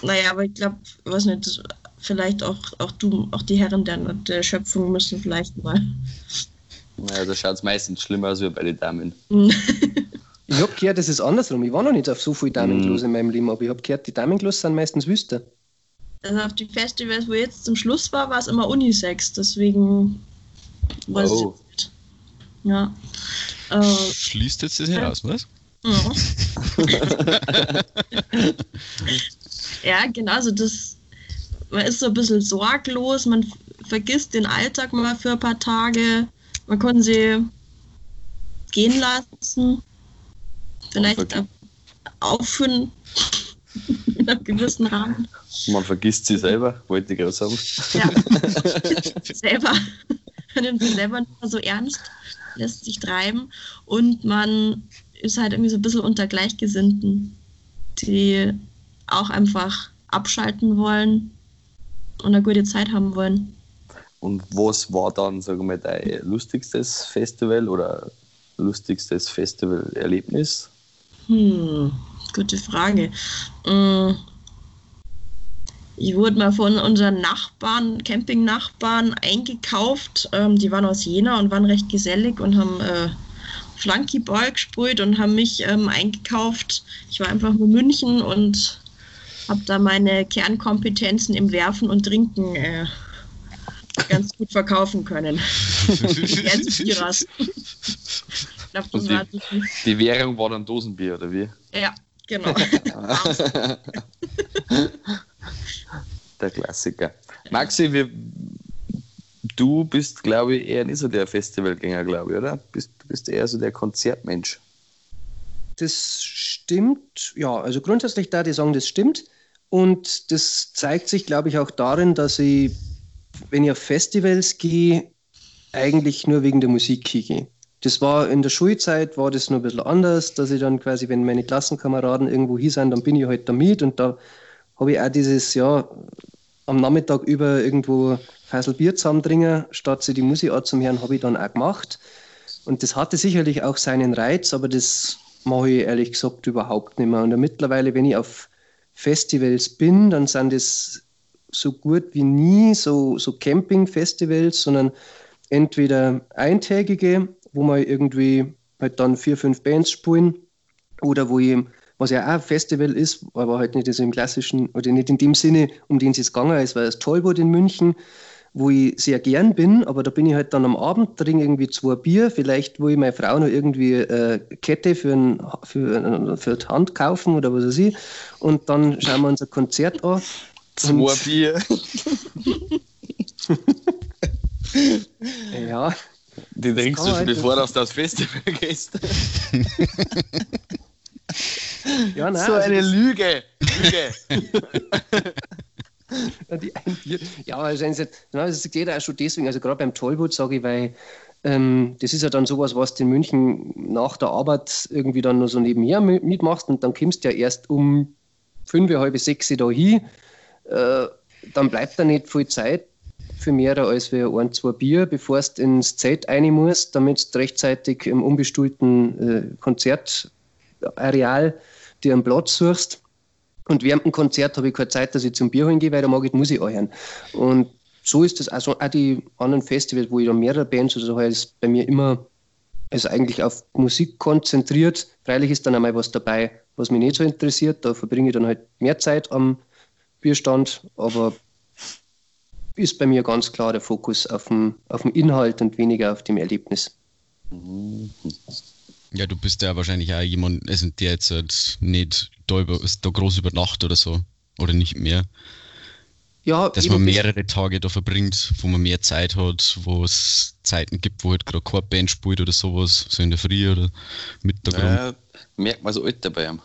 naja, aber ich glaube, was nicht, vielleicht auch, auch du, auch die Herren der, der Schöpfung müssen vielleicht mal. Naja, da schaut es meistens schlimmer aus wie bei den Damen. ich habe gehört, das ist andersrum. Ich war noch nicht auf so viel Damenklos mm. in meinem Leben, aber ich habe gehört, die Damenklos sind meistens wüster. Also auf die Festivals, wo jetzt zum Schluss war, war es immer Unisex, deswegen weiß oh. ich nicht. Ja. Äh, Schließt jetzt das heraus, was? Ja. ja, genau, also das, man ist so ein bisschen sorglos, man vergisst den Alltag mal für ein paar Tage, man kann sie gehen lassen, vielleicht aufführen in einem gewissen Rahmen. Man vergisst sie selber, wollte ich gerade sagen. Ja, selber. Man nimmt sich selber nicht mehr so ernst, lässt sich treiben und man ist halt irgendwie so ein bisschen unter Gleichgesinnten, die auch einfach abschalten wollen und eine gute Zeit haben wollen. Und was war dann, sagen wir mal, dein lustigstes Festival oder lustigstes Festivalerlebnis? Hm gute Frage. Mm. Ich wurde mal von unseren Nachbarn, Camping-Nachbarn eingekauft. Ähm, die waren aus Jena und waren recht gesellig und haben äh, Flunkyball gespielt und haben mich ähm, eingekauft. Ich war einfach nur München und habe da meine Kernkompetenzen im Werfen und Trinken äh, ganz gut verkaufen können. Biras. die, die Währung war dann Dosenbier, oder wie? Ja, genau. der Klassiker. Maxi, wir, du bist, glaube ich, eher nicht so der Festivalgänger, glaube ich, oder? Bist, du bist eher so der Konzertmensch. Das stimmt, ja, also grundsätzlich da die sagen, das stimmt. Und das zeigt sich, glaube ich, auch darin, dass ich, wenn ich auf Festivals gehe, eigentlich nur wegen der Musik gehe. Das war in der Schulzeit, war das nur ein bisschen anders, dass ich dann quasi, wenn meine Klassenkameraden irgendwo hier sind, dann bin ich halt da mit und da habe ich auch dieses, ja, am Nachmittag über irgendwo Feisel Bier zusammendringen, statt sie die Musik zum Hören, habe ich dann auch gemacht. Und das hatte sicherlich auch seinen Reiz, aber das mache ich ehrlich gesagt überhaupt nicht mehr. Und mittlerweile, wenn ich auf Festivals bin, dann sind es so gut wie nie so, so Camping-Festivals, sondern entweder eintägige, wo man irgendwie halt dann vier, fünf Bands spielen, oder wo ich was ja auch ein Festival ist, aber halt nicht so im klassischen, oder nicht in dem Sinne, um den es jetzt gegangen ist, weil das Tollwood in München, wo ich sehr gern bin, aber da bin ich halt dann am Abend, trinke irgendwie zwei Bier, vielleicht wo ich meine Frau noch irgendwie äh, Kette für, ein, für, für die Hand kaufen oder was weiß ich und dann schauen wir uns ein Konzert an. Zwei Bier. ja. Die trinkst du schon, bevor du das Festival gehst. Ja, nein, so also eine Lüge. Lüge. die ein Ja, also das geht auch schon deswegen, also gerade beim Tollwood sage ich, weil ähm, das ist ja dann sowas, was du in München nach der Arbeit irgendwie dann nur so nebenher mitmachst und dann kommst du ja erst um fünf, halb sechs da hin. Äh, dann bleibt da nicht viel Zeit für mehr als für ein, zwei Bier, bevor du ins Zelt rein musst, damit du rechtzeitig im unbestuhlten äh, Konzertareal dir einen Platz suchst. Und während dem Konzert habe ich keine Zeit, dass ich zum Bier holen gehe, weil da mag ich die Musik anhören. Und so ist das, also auch die anderen Festivals, wo ich dann mehrere Bands oder so habe, ist bei mir immer also eigentlich auf Musik konzentriert. Freilich ist dann einmal was dabei, was mich nicht so interessiert. Da verbringe ich dann halt mehr Zeit am Bierstand, aber ist bei mir ganz klar der Fokus auf dem, auf dem Inhalt und weniger auf dem Erlebnis. Ja, du bist ja wahrscheinlich auch jemand, also der jetzt halt nicht da, über, da groß über Nacht oder so. Oder nicht mehr. Ja, dass man mehrere Tage da verbringt, wo man mehr Zeit hat, wo es Zeiten gibt, wo halt gerade keine Band spielt oder sowas, so in der Früh oder Mittag. Ja, merkt man so alt dabei haben.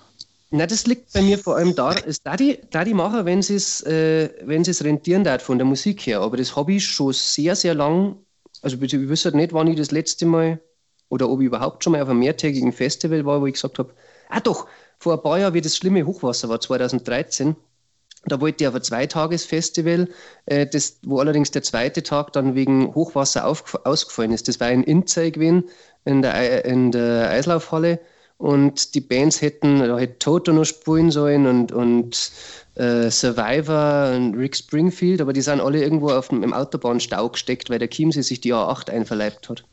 Na, das liegt bei mir vor allem da, es da die, da die machen, wenn sie es, äh, es rentieren darf von der Musik her. Aber das habe ich schon sehr, sehr lang. Also ich wüsste nicht, wann ich das letzte Mal oder ob ich überhaupt schon mal auf einem mehrtägigen Festival war, wo ich gesagt habe, ah doch, vor ein paar Jahren, wie das schlimme Hochwasser war, 2013, da wollte ich auf ein Zweitagesfestival, äh, das, wo allerdings der zweite Tag dann wegen Hochwasser auf, ausgefallen ist. Das war in Inzey gewesen, in der, in der Eislaufhalle. Und die Bands hätten, da hätte Toto noch spielen sollen und, und äh, Survivor und Rick Springfield, aber die sind alle irgendwo auf dem, im Autobahnstau gesteckt, weil der Chiemsee sich die A8 einverleibt hat.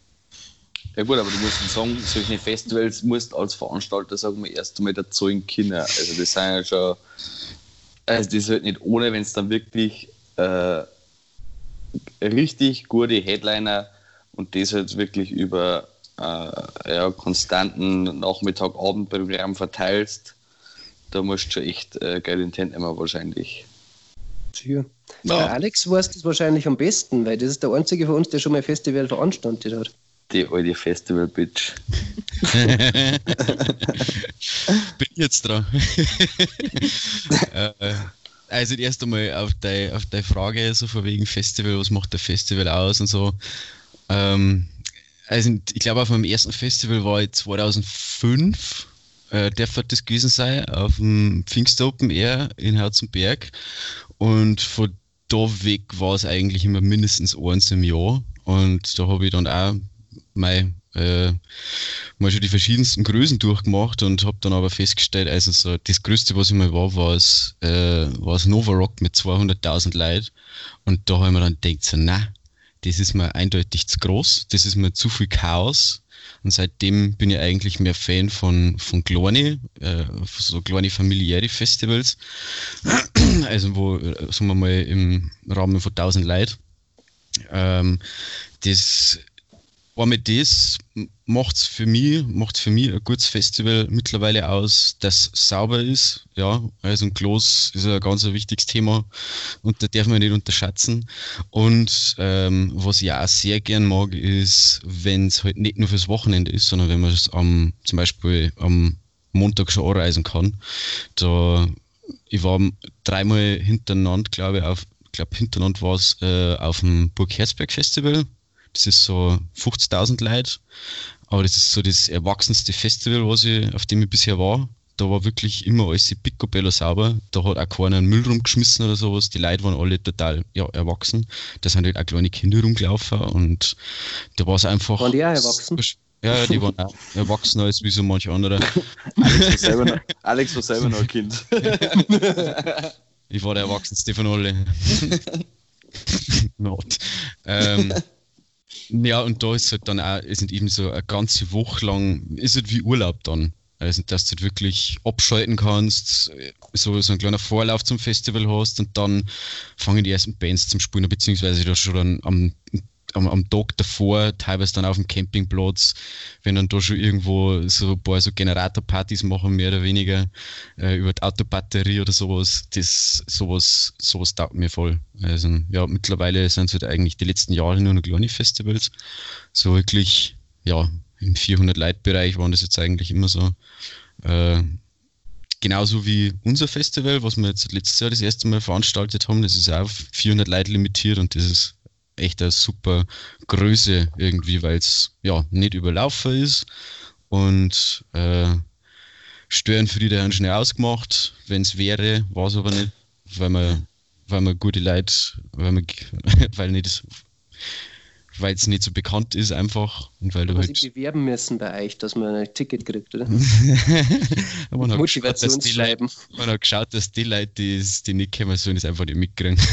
Ja gut, aber du musst sagen, solche Festivals musst als Veranstalter, sagen wir, erst einmal dazu können. Also das sind ja schon, also das ist halt nicht ohne, wenn es dann wirklich äh, richtig gute Headliner und das halt wirklich über äh, ja, konstanten Nachmittag-Abend-Programm verteilst, da musst du schon echt äh, geil Intent nehmen wahrscheinlich. Ja. Ja. Alex weiß das wahrscheinlich am besten, weil das ist der einzige von uns, der schon mal ein Festival veranstaltet hat. Die alte Festival-Bitch. Bin jetzt dran. Äh, also erst einmal auf deine, auf deine Frage, so von wegen Festival, was macht der Festival aus und so. Ähm, also ich glaube, auf meinem ersten Festival war ich 2005, äh, der wird das gewesen sein, auf dem Pfingst Open Air in Herzenberg. Und von da weg war es eigentlich immer mindestens eins im Jahr. Und da habe ich dann auch mein äh, mal schon die verschiedensten Größen durchgemacht und habe dann aber festgestellt, also so das Größte, was ich mal war, war es, äh, Nova Rock mit 200.000 Leuten und da habe ich mir dann gedacht, so, na, das ist mir eindeutig zu groß, das ist mir zu viel Chaos und seitdem bin ich eigentlich mehr Fan von, von kleinen, äh, so kleine familiäre Festivals, also wo, äh, sagen wir mal, im Rahmen von 1000 Leuten. Ähm, das einmal das macht es für mich, macht's für mich ein gutes Festival mittlerweile aus, das sauber ist. Ja, also ein Klos ist ein ganz wichtiges Thema und da darf man nicht unterschätzen. Und ähm, was ich auch sehr gern mag, ist, wenn es halt nicht nur fürs Wochenende ist, sondern wenn man es am, zum Beispiel am Montag schon anreisen kann. Da, ich war dreimal hintereinander, glaube ich, auf, glaube hintereinander war es äh, auf dem Burg Herzberg Festival das ist so 50.000 Leute. Aber das ist so das erwachsenste Festival, was ich, auf dem ich bisher war. Da war wirklich immer alles picobello sauber. Da hat auch keiner einen Müll rumgeschmissen oder sowas. Die Leute waren alle total ja, erwachsen. Da sind halt auch kleine Kinder rumgelaufen und da war es einfach. Waren die auch erwachsen? Ja, die waren auch erwachsener als wie so manche andere. Alex war selber noch, Alex war selber noch ein Kind. ich war der Erwachsenste von allen. Not. Ähm, ja, und da ist halt dann auch, ist halt eben so eine ganze Woche lang, ist halt wie Urlaub dann. Also, dass du halt wirklich abschalten kannst, so, so ein kleiner Vorlauf zum Festival hast und dann fangen die ersten Bands zum Spielen, beziehungsweise da schon dann am am, am Tag davor, teilweise dann auf dem Campingplatz, wenn dann da schon irgendwo so ein paar so Generatorpartys machen, mehr oder weniger, äh, über die Autobatterie oder sowas, das, sowas, sowas taugt mir voll. Also, ja, mittlerweile sind es halt eigentlich die letzten Jahre nur noch kleine Festivals. So wirklich, ja, im 400-Leute-Bereich waren das jetzt eigentlich immer so. Äh, genauso wie unser Festival, was wir jetzt letztes Jahr das erste Mal veranstaltet haben, das ist auch auf 400 Leute limitiert und das ist echt eine super Größe irgendwie, weil es ja nicht überlaufen ist und äh, Stören für die dann schnell ausgemacht. Wenn es wäre, war es aber nicht, weil man, weil man gute Leute, weil man, weil nicht, weil es nicht so bekannt ist einfach und weil du halt sich bewerben müssen bei euch, dass man ein Ticket kriegt, oder? man, hat geschaut, dass die Leute, man hat geschaut, dass die Leute, die, die nicht kommen sollen, es einfach nicht mitkriegen.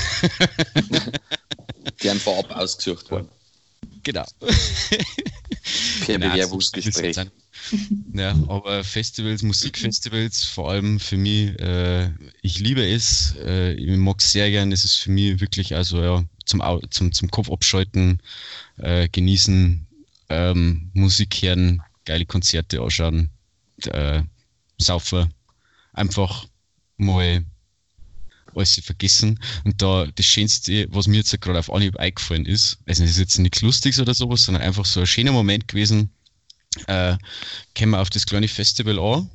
die haben vorab ausgesucht worden. Genau. Genau, Bewerbungsgespräch. Ja, aber Festivals, Musikfestivals, vor allem für mich, äh, ich liebe es, äh, ich mag es sehr gern, es ist für mich wirklich also ja, zum, zum, zum Kopf abschalten, äh, genießen, ähm, Musik hören, geile Konzerte anschauen, äh, saufen, einfach mal alles vergessen. Und da das Schönste, was mir jetzt gerade auf Anhieb eingefallen ist, also das ist jetzt nichts Lustiges oder sowas, sondern einfach so ein schöner Moment gewesen, äh, kämen wir auf das kleine Festival an.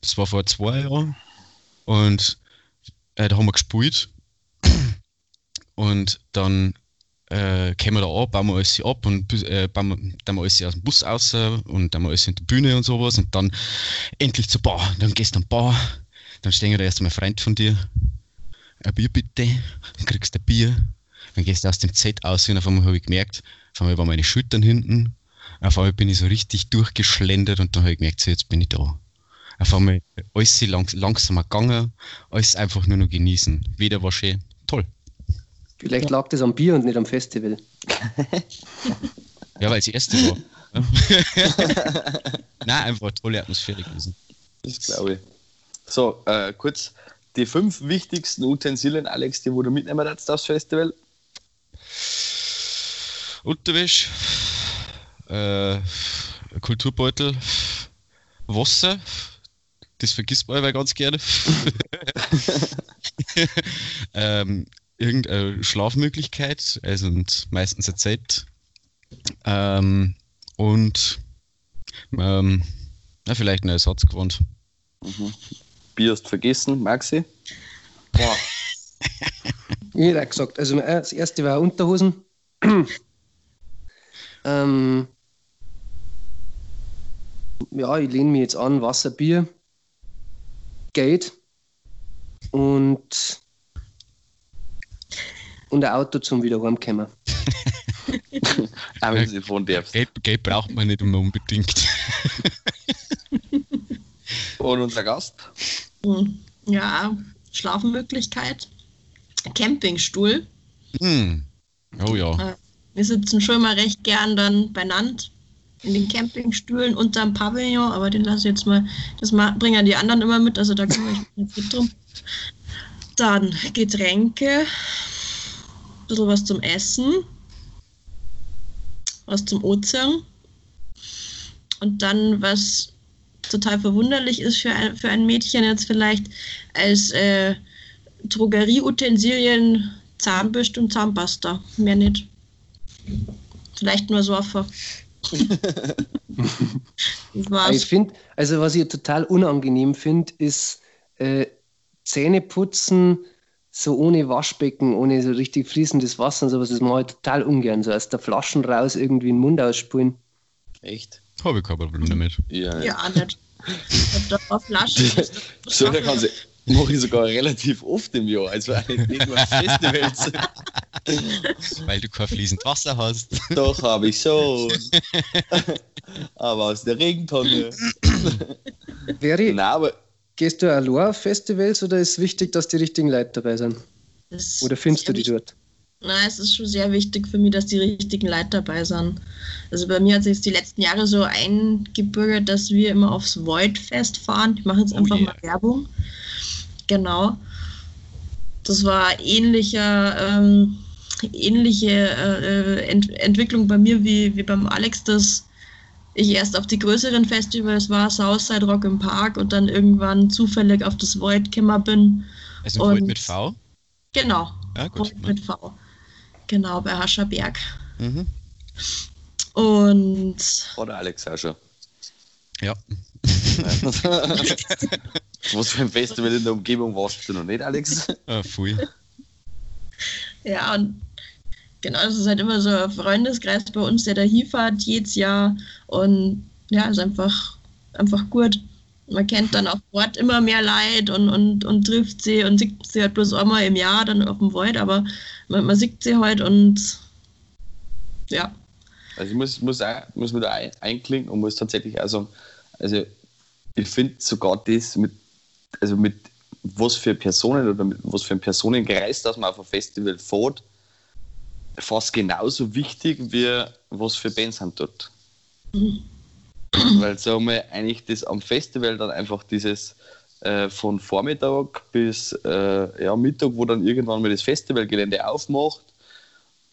Das war vor zwei Jahren. Und äh, da haben wir gespielt. Und dann äh, kämen wir da an, bauen wir alles ab und äh, bauen dann wir alles aus dem Bus raus und dann wir alles in der Bühne und sowas. Und dann endlich zur Bar. Dann gehst du an Bar. Dann stehen da erst einmal Freund von dir ein Bier bitte, dann kriegst du ein Bier, dann gehst du aus dem Z aus und auf einmal habe ich gemerkt, auf einmal waren meine Schultern hinten, auf einmal bin ich so richtig durchgeschlendert und dann habe ich gemerkt, so jetzt bin ich da. Auf einmal alles lang, langsamer gegangen, alles einfach nur noch genießen. Wieder war schön, toll. Vielleicht lag das am Bier und nicht am Festival. ja, weil es die erste war. Nein, einfach eine tolle Atmosphäre gewesen. Das glaube ich. So, äh, kurz die fünf wichtigsten Utensilien, Alex, die wo du mitnehmen darfst aufs Festival? Unterwäsche, äh, Kulturbeutel, Wasser, das vergisst man aber ganz gerne. ähm, irgendeine Schlafmöglichkeit, also meistens eine Zeit. Ähm, und ähm, na, vielleicht ein Ersatzgewand. Mhm. Bier hast vergessen, Maxi? Boah. Jeder hat gesagt. Also das erste war Unterhosen. ähm, ja, ich lehne mich jetzt an, Wasser, Bier, Geld und, und ein Auto zum wieder heimkommen. Aber wenn du von darfst. Gelb, Gelb braucht man nicht immer unbedingt. Und unser Gast? Hm, Ja, Schlafenmöglichkeit. Campingstuhl. Hm. Oh ja. Wir sitzen schon immer recht gern dann beieinander in den Campingstühlen unterm Pavillon, aber den lasse ich jetzt mal, das bringen ja die anderen immer mit, also da kümmere ich mich nicht drum. Dann Getränke, ein bisschen was zum Essen, was zum Ozean und dann was total verwunderlich ist für ein, für ein Mädchen jetzt vielleicht als äh, Drogerieutensilien Zahnbürste und Zahnpasta. Mehr nicht. Vielleicht nur Sofa. das Ich finde, also was ich total unangenehm finde, ist äh, Zähne putzen, so ohne Waschbecken, ohne so richtig fließendes Wasser und sowas, das mache ich total ungern. So aus der Flaschen raus irgendwie den Mund ausspülen. Echt? Habe ich kein Problem damit. Ja. Ja, auch nicht. Ich hab da eine Flasche. So, da kann sie. Mache ich sogar relativ oft im Jahr. Also nicht nur Festivals. Weil du kein fließend Wasser hast. Doch, habe ich schon. aber aus der Regentonne. Veri, Nein, aber gehst du allein auf Festivals oder ist wichtig, dass die richtigen Leute dabei sind? Das Oder findest du die dort? Nein, es ist schon sehr wichtig für mich, dass die richtigen Leute dabei sind. Also bei mir hat sich die letzten Jahre so eingebürgert, dass wir immer aufs Void-Fest fahren. Ich mache jetzt Oh einfach yeah. mal Werbung. Genau. Das war ähnlicher, ähm, ähnliche äh, Ent Entwicklung bei mir wie, wie beim Alex, dass ich erst auf die größeren Festivals war, Southside Rock im Park und dann irgendwann zufällig auf das Void gekommen bin. Also Void mit V. Genau, Ja, gut. Void mit V. Genau, bei Hascherberg. Mhm. Und Oder Alex schon. Ja. Was für ein Festival in der Umgebung warst du noch nicht, Alex? Ah, pfui. ja, und genau, das ist halt immer so ein Freundeskreis bei uns, der da hinfährt jedes Jahr. Und ja, ist einfach, einfach gut. Man kennt dann auf Ort immer mehr Leid und, und, und trifft sie und sieht sie halt bloß einmal im Jahr dann auf dem Void, aber man, man sieht sie halt und ja, Also ich muss, muss, auch, muss mir da ein, einklinken und muss tatsächlich auch sagen, also ich finde sogar das mit, also mit was für Personen oder mit was für ein Personenkreis, dass man auf ein Festival fährt, fast genauso wichtig wie was für Bands sind dort. Weil sagen wir eigentlich das am Festival dann einfach dieses äh, von Vormittag bis äh, ja, Mittag, wo dann irgendwann mal das Festivalgelände aufmacht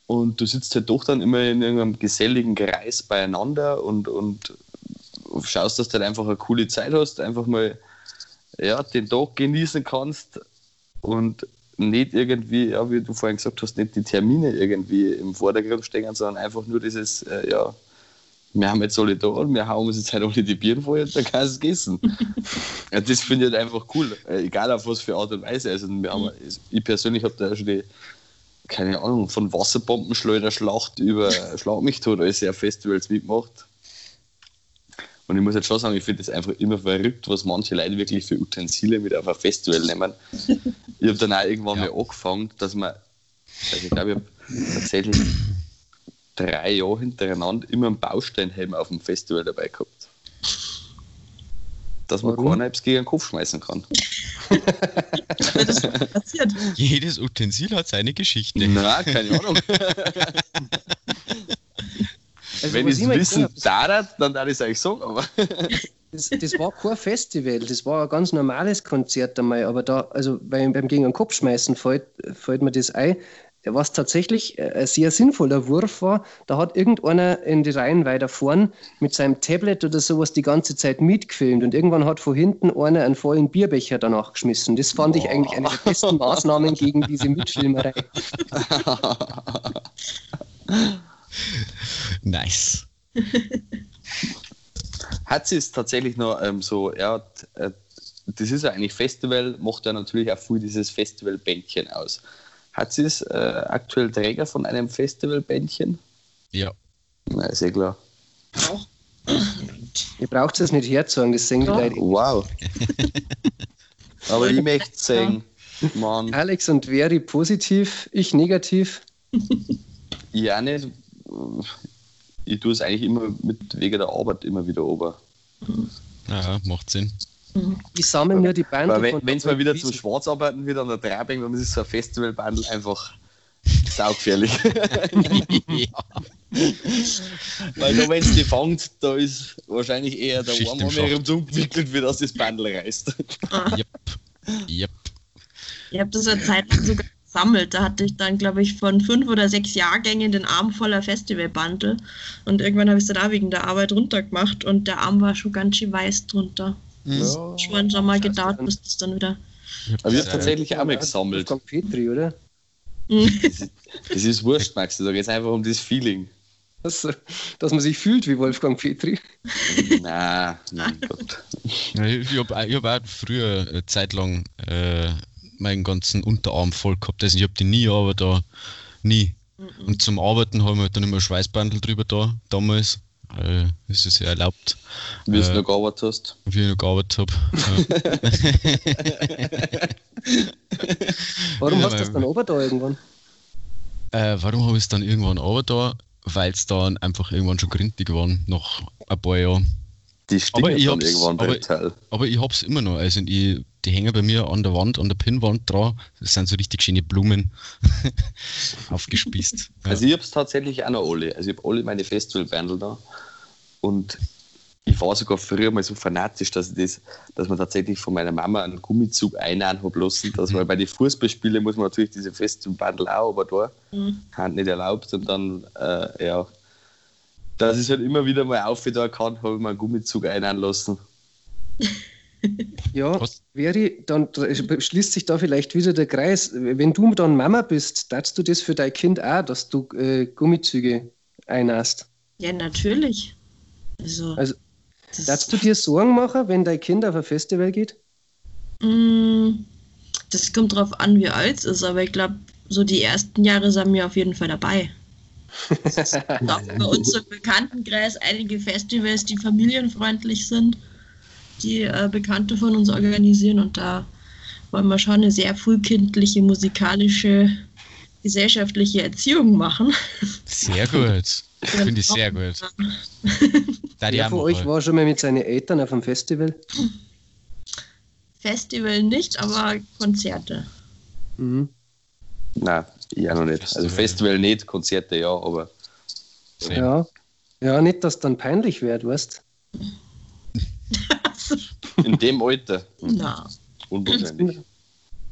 und du sitzt halt doch dann immer in irgendeinem geselligen Kreis beieinander und, und schaust, dass du halt einfach eine coole Zeit hast, einfach mal ja, den Tag genießen kannst und nicht irgendwie, ja, wie du vorhin gesagt hast, nicht die Termine irgendwie im Vordergrund stehen, sondern einfach nur dieses, äh, ja, wir haben jetzt alle da und wir hauen uns jetzt halt alle die Bieren voll und dann kannst du es essen. ja, das finde ich halt einfach cool, äh, egal auf was für Art und Weise. Also haben, ich persönlich habe da schon die, keine Ahnung, von Wasserbombenschleuderschlacht über Schlag mich tot alles auf Festivals mitgemacht. Und ich muss jetzt schon sagen, ich finde das einfach immer verrückt, was manche Leute wirklich für Utensilien mit auf ein Festival nehmen. Ich habe dann auch irgendwann Ja. mal angefangen, dass man, also ich glaube, ich habe tatsächlich drei Jahre hintereinander immer einen Bausteinhelm auf dem Festival dabei gehabt. Dass man Warum? gegen den Kopf schmeißen kann. das ist passiert. Jedes Utensil hat seine Geschichte. Nein, keine Ahnung. Also, Wenn ich es wissen darf, dann darf ich es euch sagen, aber das, das war kein Festival, das war ein ganz normales Konzert einmal, aber da, also beim, beim gegen den Kopf schmeißen fällt, fällt mir das ein. Was tatsächlich äh, ein sehr sinnvoller Wurf war, da hat irgendeiner in die Reihen weiter vorn mit seinem Tablet oder sowas die ganze Zeit mitgefilmt und irgendwann hat von hinten einer einen vollen Bierbecher danach geschmissen. Das fand ich eigentlich eine der besten Maßnahmen gegen diese Mitfilmerei. Nice. hat sie es tatsächlich noch ähm, so, ja, äh, das ist ja eigentlich Festival, macht ja natürlich auch viel dieses Festivalbändchen aus. Hat sie es äh, aktuell Träger von einem Festivalbändchen? Ja. Na, ist eh klar. Auch. Ihr braucht es nicht herzogen, das sehen die Ja. Leute. Wow. Aber ich möchte sagen, Mann, Alex und Veri positiv, ich negativ. ja nicht. ich tue es eigentlich immer mit wegen der Arbeit immer wieder ober. Ja, macht Sinn. Ich sammle nur die Band. Weil wenn es mal wieder zum Schwarzarbeiten wird an der Traubing, dann ist so ein Festivalbandel einfach saugefährlich. ja. Weil nur wenn es die fängt, da ist wahrscheinlich eher der im Schacht. herumzuentwickelt, wie das das Bandel reißt. Ah, Yep. Yep. ich habe das eine Zeit lang sogar gesammelt. Da hatte ich dann, glaube ich, von fünf oder sechs Jahrgängen den Arm voller Festivalbandel. Und irgendwann habe ich es dann auch wegen der Arbeit runtergemacht und der Arm war schon ganz schön weiß drunter. Das hat schon schon mal gedauert, bis das dann wieder. Aber ich habe Ja, tatsächlich auch mal gesammelt. Wolfgang Petri, oder? Das ist wurscht, Max. Da geht es einfach um das Feeling. Dass, dass man sich fühlt wie Wolfgang Petri. Nein, mein Gott. Ja, Ich habe ich hab auch früher eine Zeit lang äh, meinen ganzen Unterarm voll gehabt. Also ich habe den nie, aber da nie. Und zum Arbeiten haben wir halt dann immer Schweißbandel drüber da, damals. Äh, ist es ja erlaubt, Wie du Äh, noch gearbeitet hast. wie ich noch gearbeitet habe. Warum Ja, hast du das dann ober da irgendwann? äh, warum habe ich es dann irgendwann aber da? Weil es dann einfach irgendwann schon grindig waren, nach ein paar Jahren. Die stinkt Aber ich dann irgendwann aber- Teil. Aber ich hab's immer noch. Also ich, die hängen bei mir an der Wand, an der Pinnwand dran. Das sind so richtig schöne Blumen aufgespießt. Ja. Also ich habe es tatsächlich auch noch alle. Also ich habe alle meine Festivalbandel da. Und ich war sogar früher mal so fanatisch, dass ich das, dass man tatsächlich von meiner Mama einen Gummizug einnahen habe lassen. Dass Mhm. man bei den Fußballspielen muss man natürlich diese Festivalbandel auch, aber da Mhm. Hand nicht erlaubt. Und dann, äh, ja, dass ich halt immer wieder mal aufgetan kann, habe ich mir einen Gummizug einnahen lassen. Ja? Veri, dann schließt sich da vielleicht wieder der Kreis. Wenn du dann Mama bist, darfst du das für dein Kind auch, dass du äh, Gummizüge einhast? Ja, natürlich. Also, Also, Darfst du dir Sorgen machen, wenn dein Kind auf ein Festival geht? Mm, das kommt drauf an, wie alt es ist, aber ich glaube, so die ersten Jahre sind wir auf jeden Fall dabei. Es gibt auch bei uns im Bekanntenkreis einige Festivals, die familienfreundlich sind, die äh, Bekannte von uns organisieren und da wollen wir schon eine sehr frühkindliche musikalische gesellschaftliche Erziehung machen. Sehr gut. Finde ich sehr gut. Da die Wer auch von euch war schon mal mit seinen Eltern auf einem Festival? Festival nicht, aber Konzerte. Mhm. Nein, ich auch noch nicht. Also Festival nicht, Konzerte ja, aber. Ja. Ja, nicht, dass dann peinlich wird, weißt in dem Alter Na, unwahrscheinlich.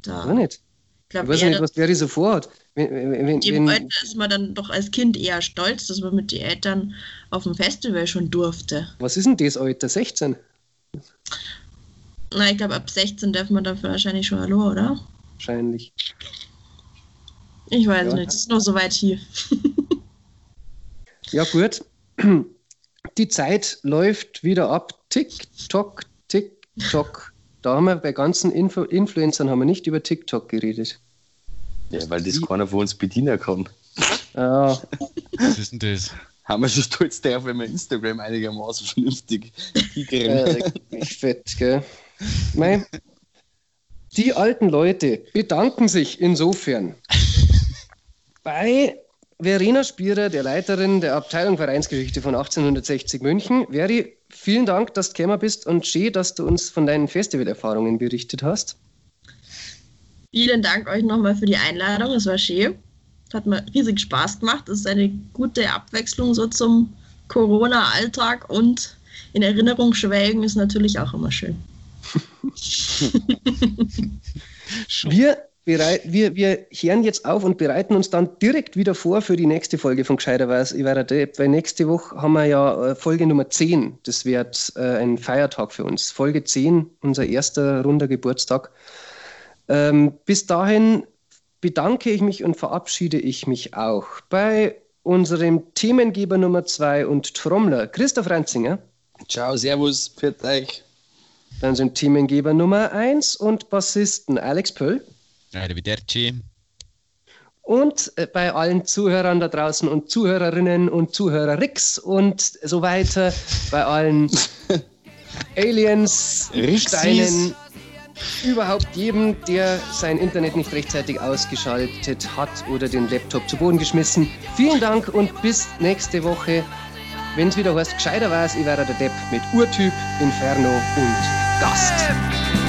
da. Nicht. Ich weiß nicht, was Veri so vorhat. Wenn, wenn, wenn, In dem wenn, Alter ist man dann doch als Kind eher stolz, dass man mit den Eltern auf dem Festival schon durfte. was ist denn das Alter? 16? Na, ich glaube, ab 16 darf man dann wahrscheinlich schon Hallo, oder? Wahrscheinlich. Ich weiß Ja. nicht, das ist noch so weit hier. Ja, gut. Die Zeit läuft wieder ab. TikTok, TikTok. Da haben wir bei ganzen Influ Influencern haben wir nicht über TikTok geredet. Ja, weil das keiner von uns bedienen kann. Ja, Was ist denn das? Haben wir schon stolz darauf, wenn wir Instagram einigermaßen vernünftig hinkriegen. äh, ich fett, gell? Mei, die alten Leute bedanken sich insofern bei Verena Spierer, der Leiterin der Abteilung Vereinsgeschichte von 1860 München. Veri, vielen Dank, dass du gekommen bist und schön, dass du uns von deinen Festivalerfahrungen berichtet hast. Vielen Dank euch nochmal für die Einladung, es war schön. Hat mir riesig Spaß gemacht. Es ist eine gute Abwechslung so zum Corona-Alltag und in Erinnerung schwelgen ist natürlich auch immer schön. Wir, bereit, wir, wir hören jetzt auf und bereiten uns dann direkt wieder vor für die nächste Folge von Gescheiterweise. Ich werde, weil nächste Woche haben wir ja äh, Folge Nummer 10. Das wird äh, ein Feiertag für uns. Folge 10, unser erster runder Geburtstag. Ähm, bis dahin bedanke ich mich und verabschiede ich mich auch bei unserem Themengeber Nummer 2 und Trommler Christoph Ranzinger. Ciao, Servus, für euch. Dann sind Themengeber Nummer 1 und Bassisten Alex Pöll. Arrivederci. Und äh, bei allen Zuhörern da draußen und Zuhörerinnen und Zuhörerrix und so weiter, bei allen Aliens. Steinen, überhaupt jedem, der sein Internet nicht rechtzeitig ausgeschaltet hat oder den Laptop zu Boden geschmissen. Vielen Dank und bis nächste Woche. wenn es wieder heißt, gescheiter war ich wäre der Depp mit Urtyp, Inferno und Gast.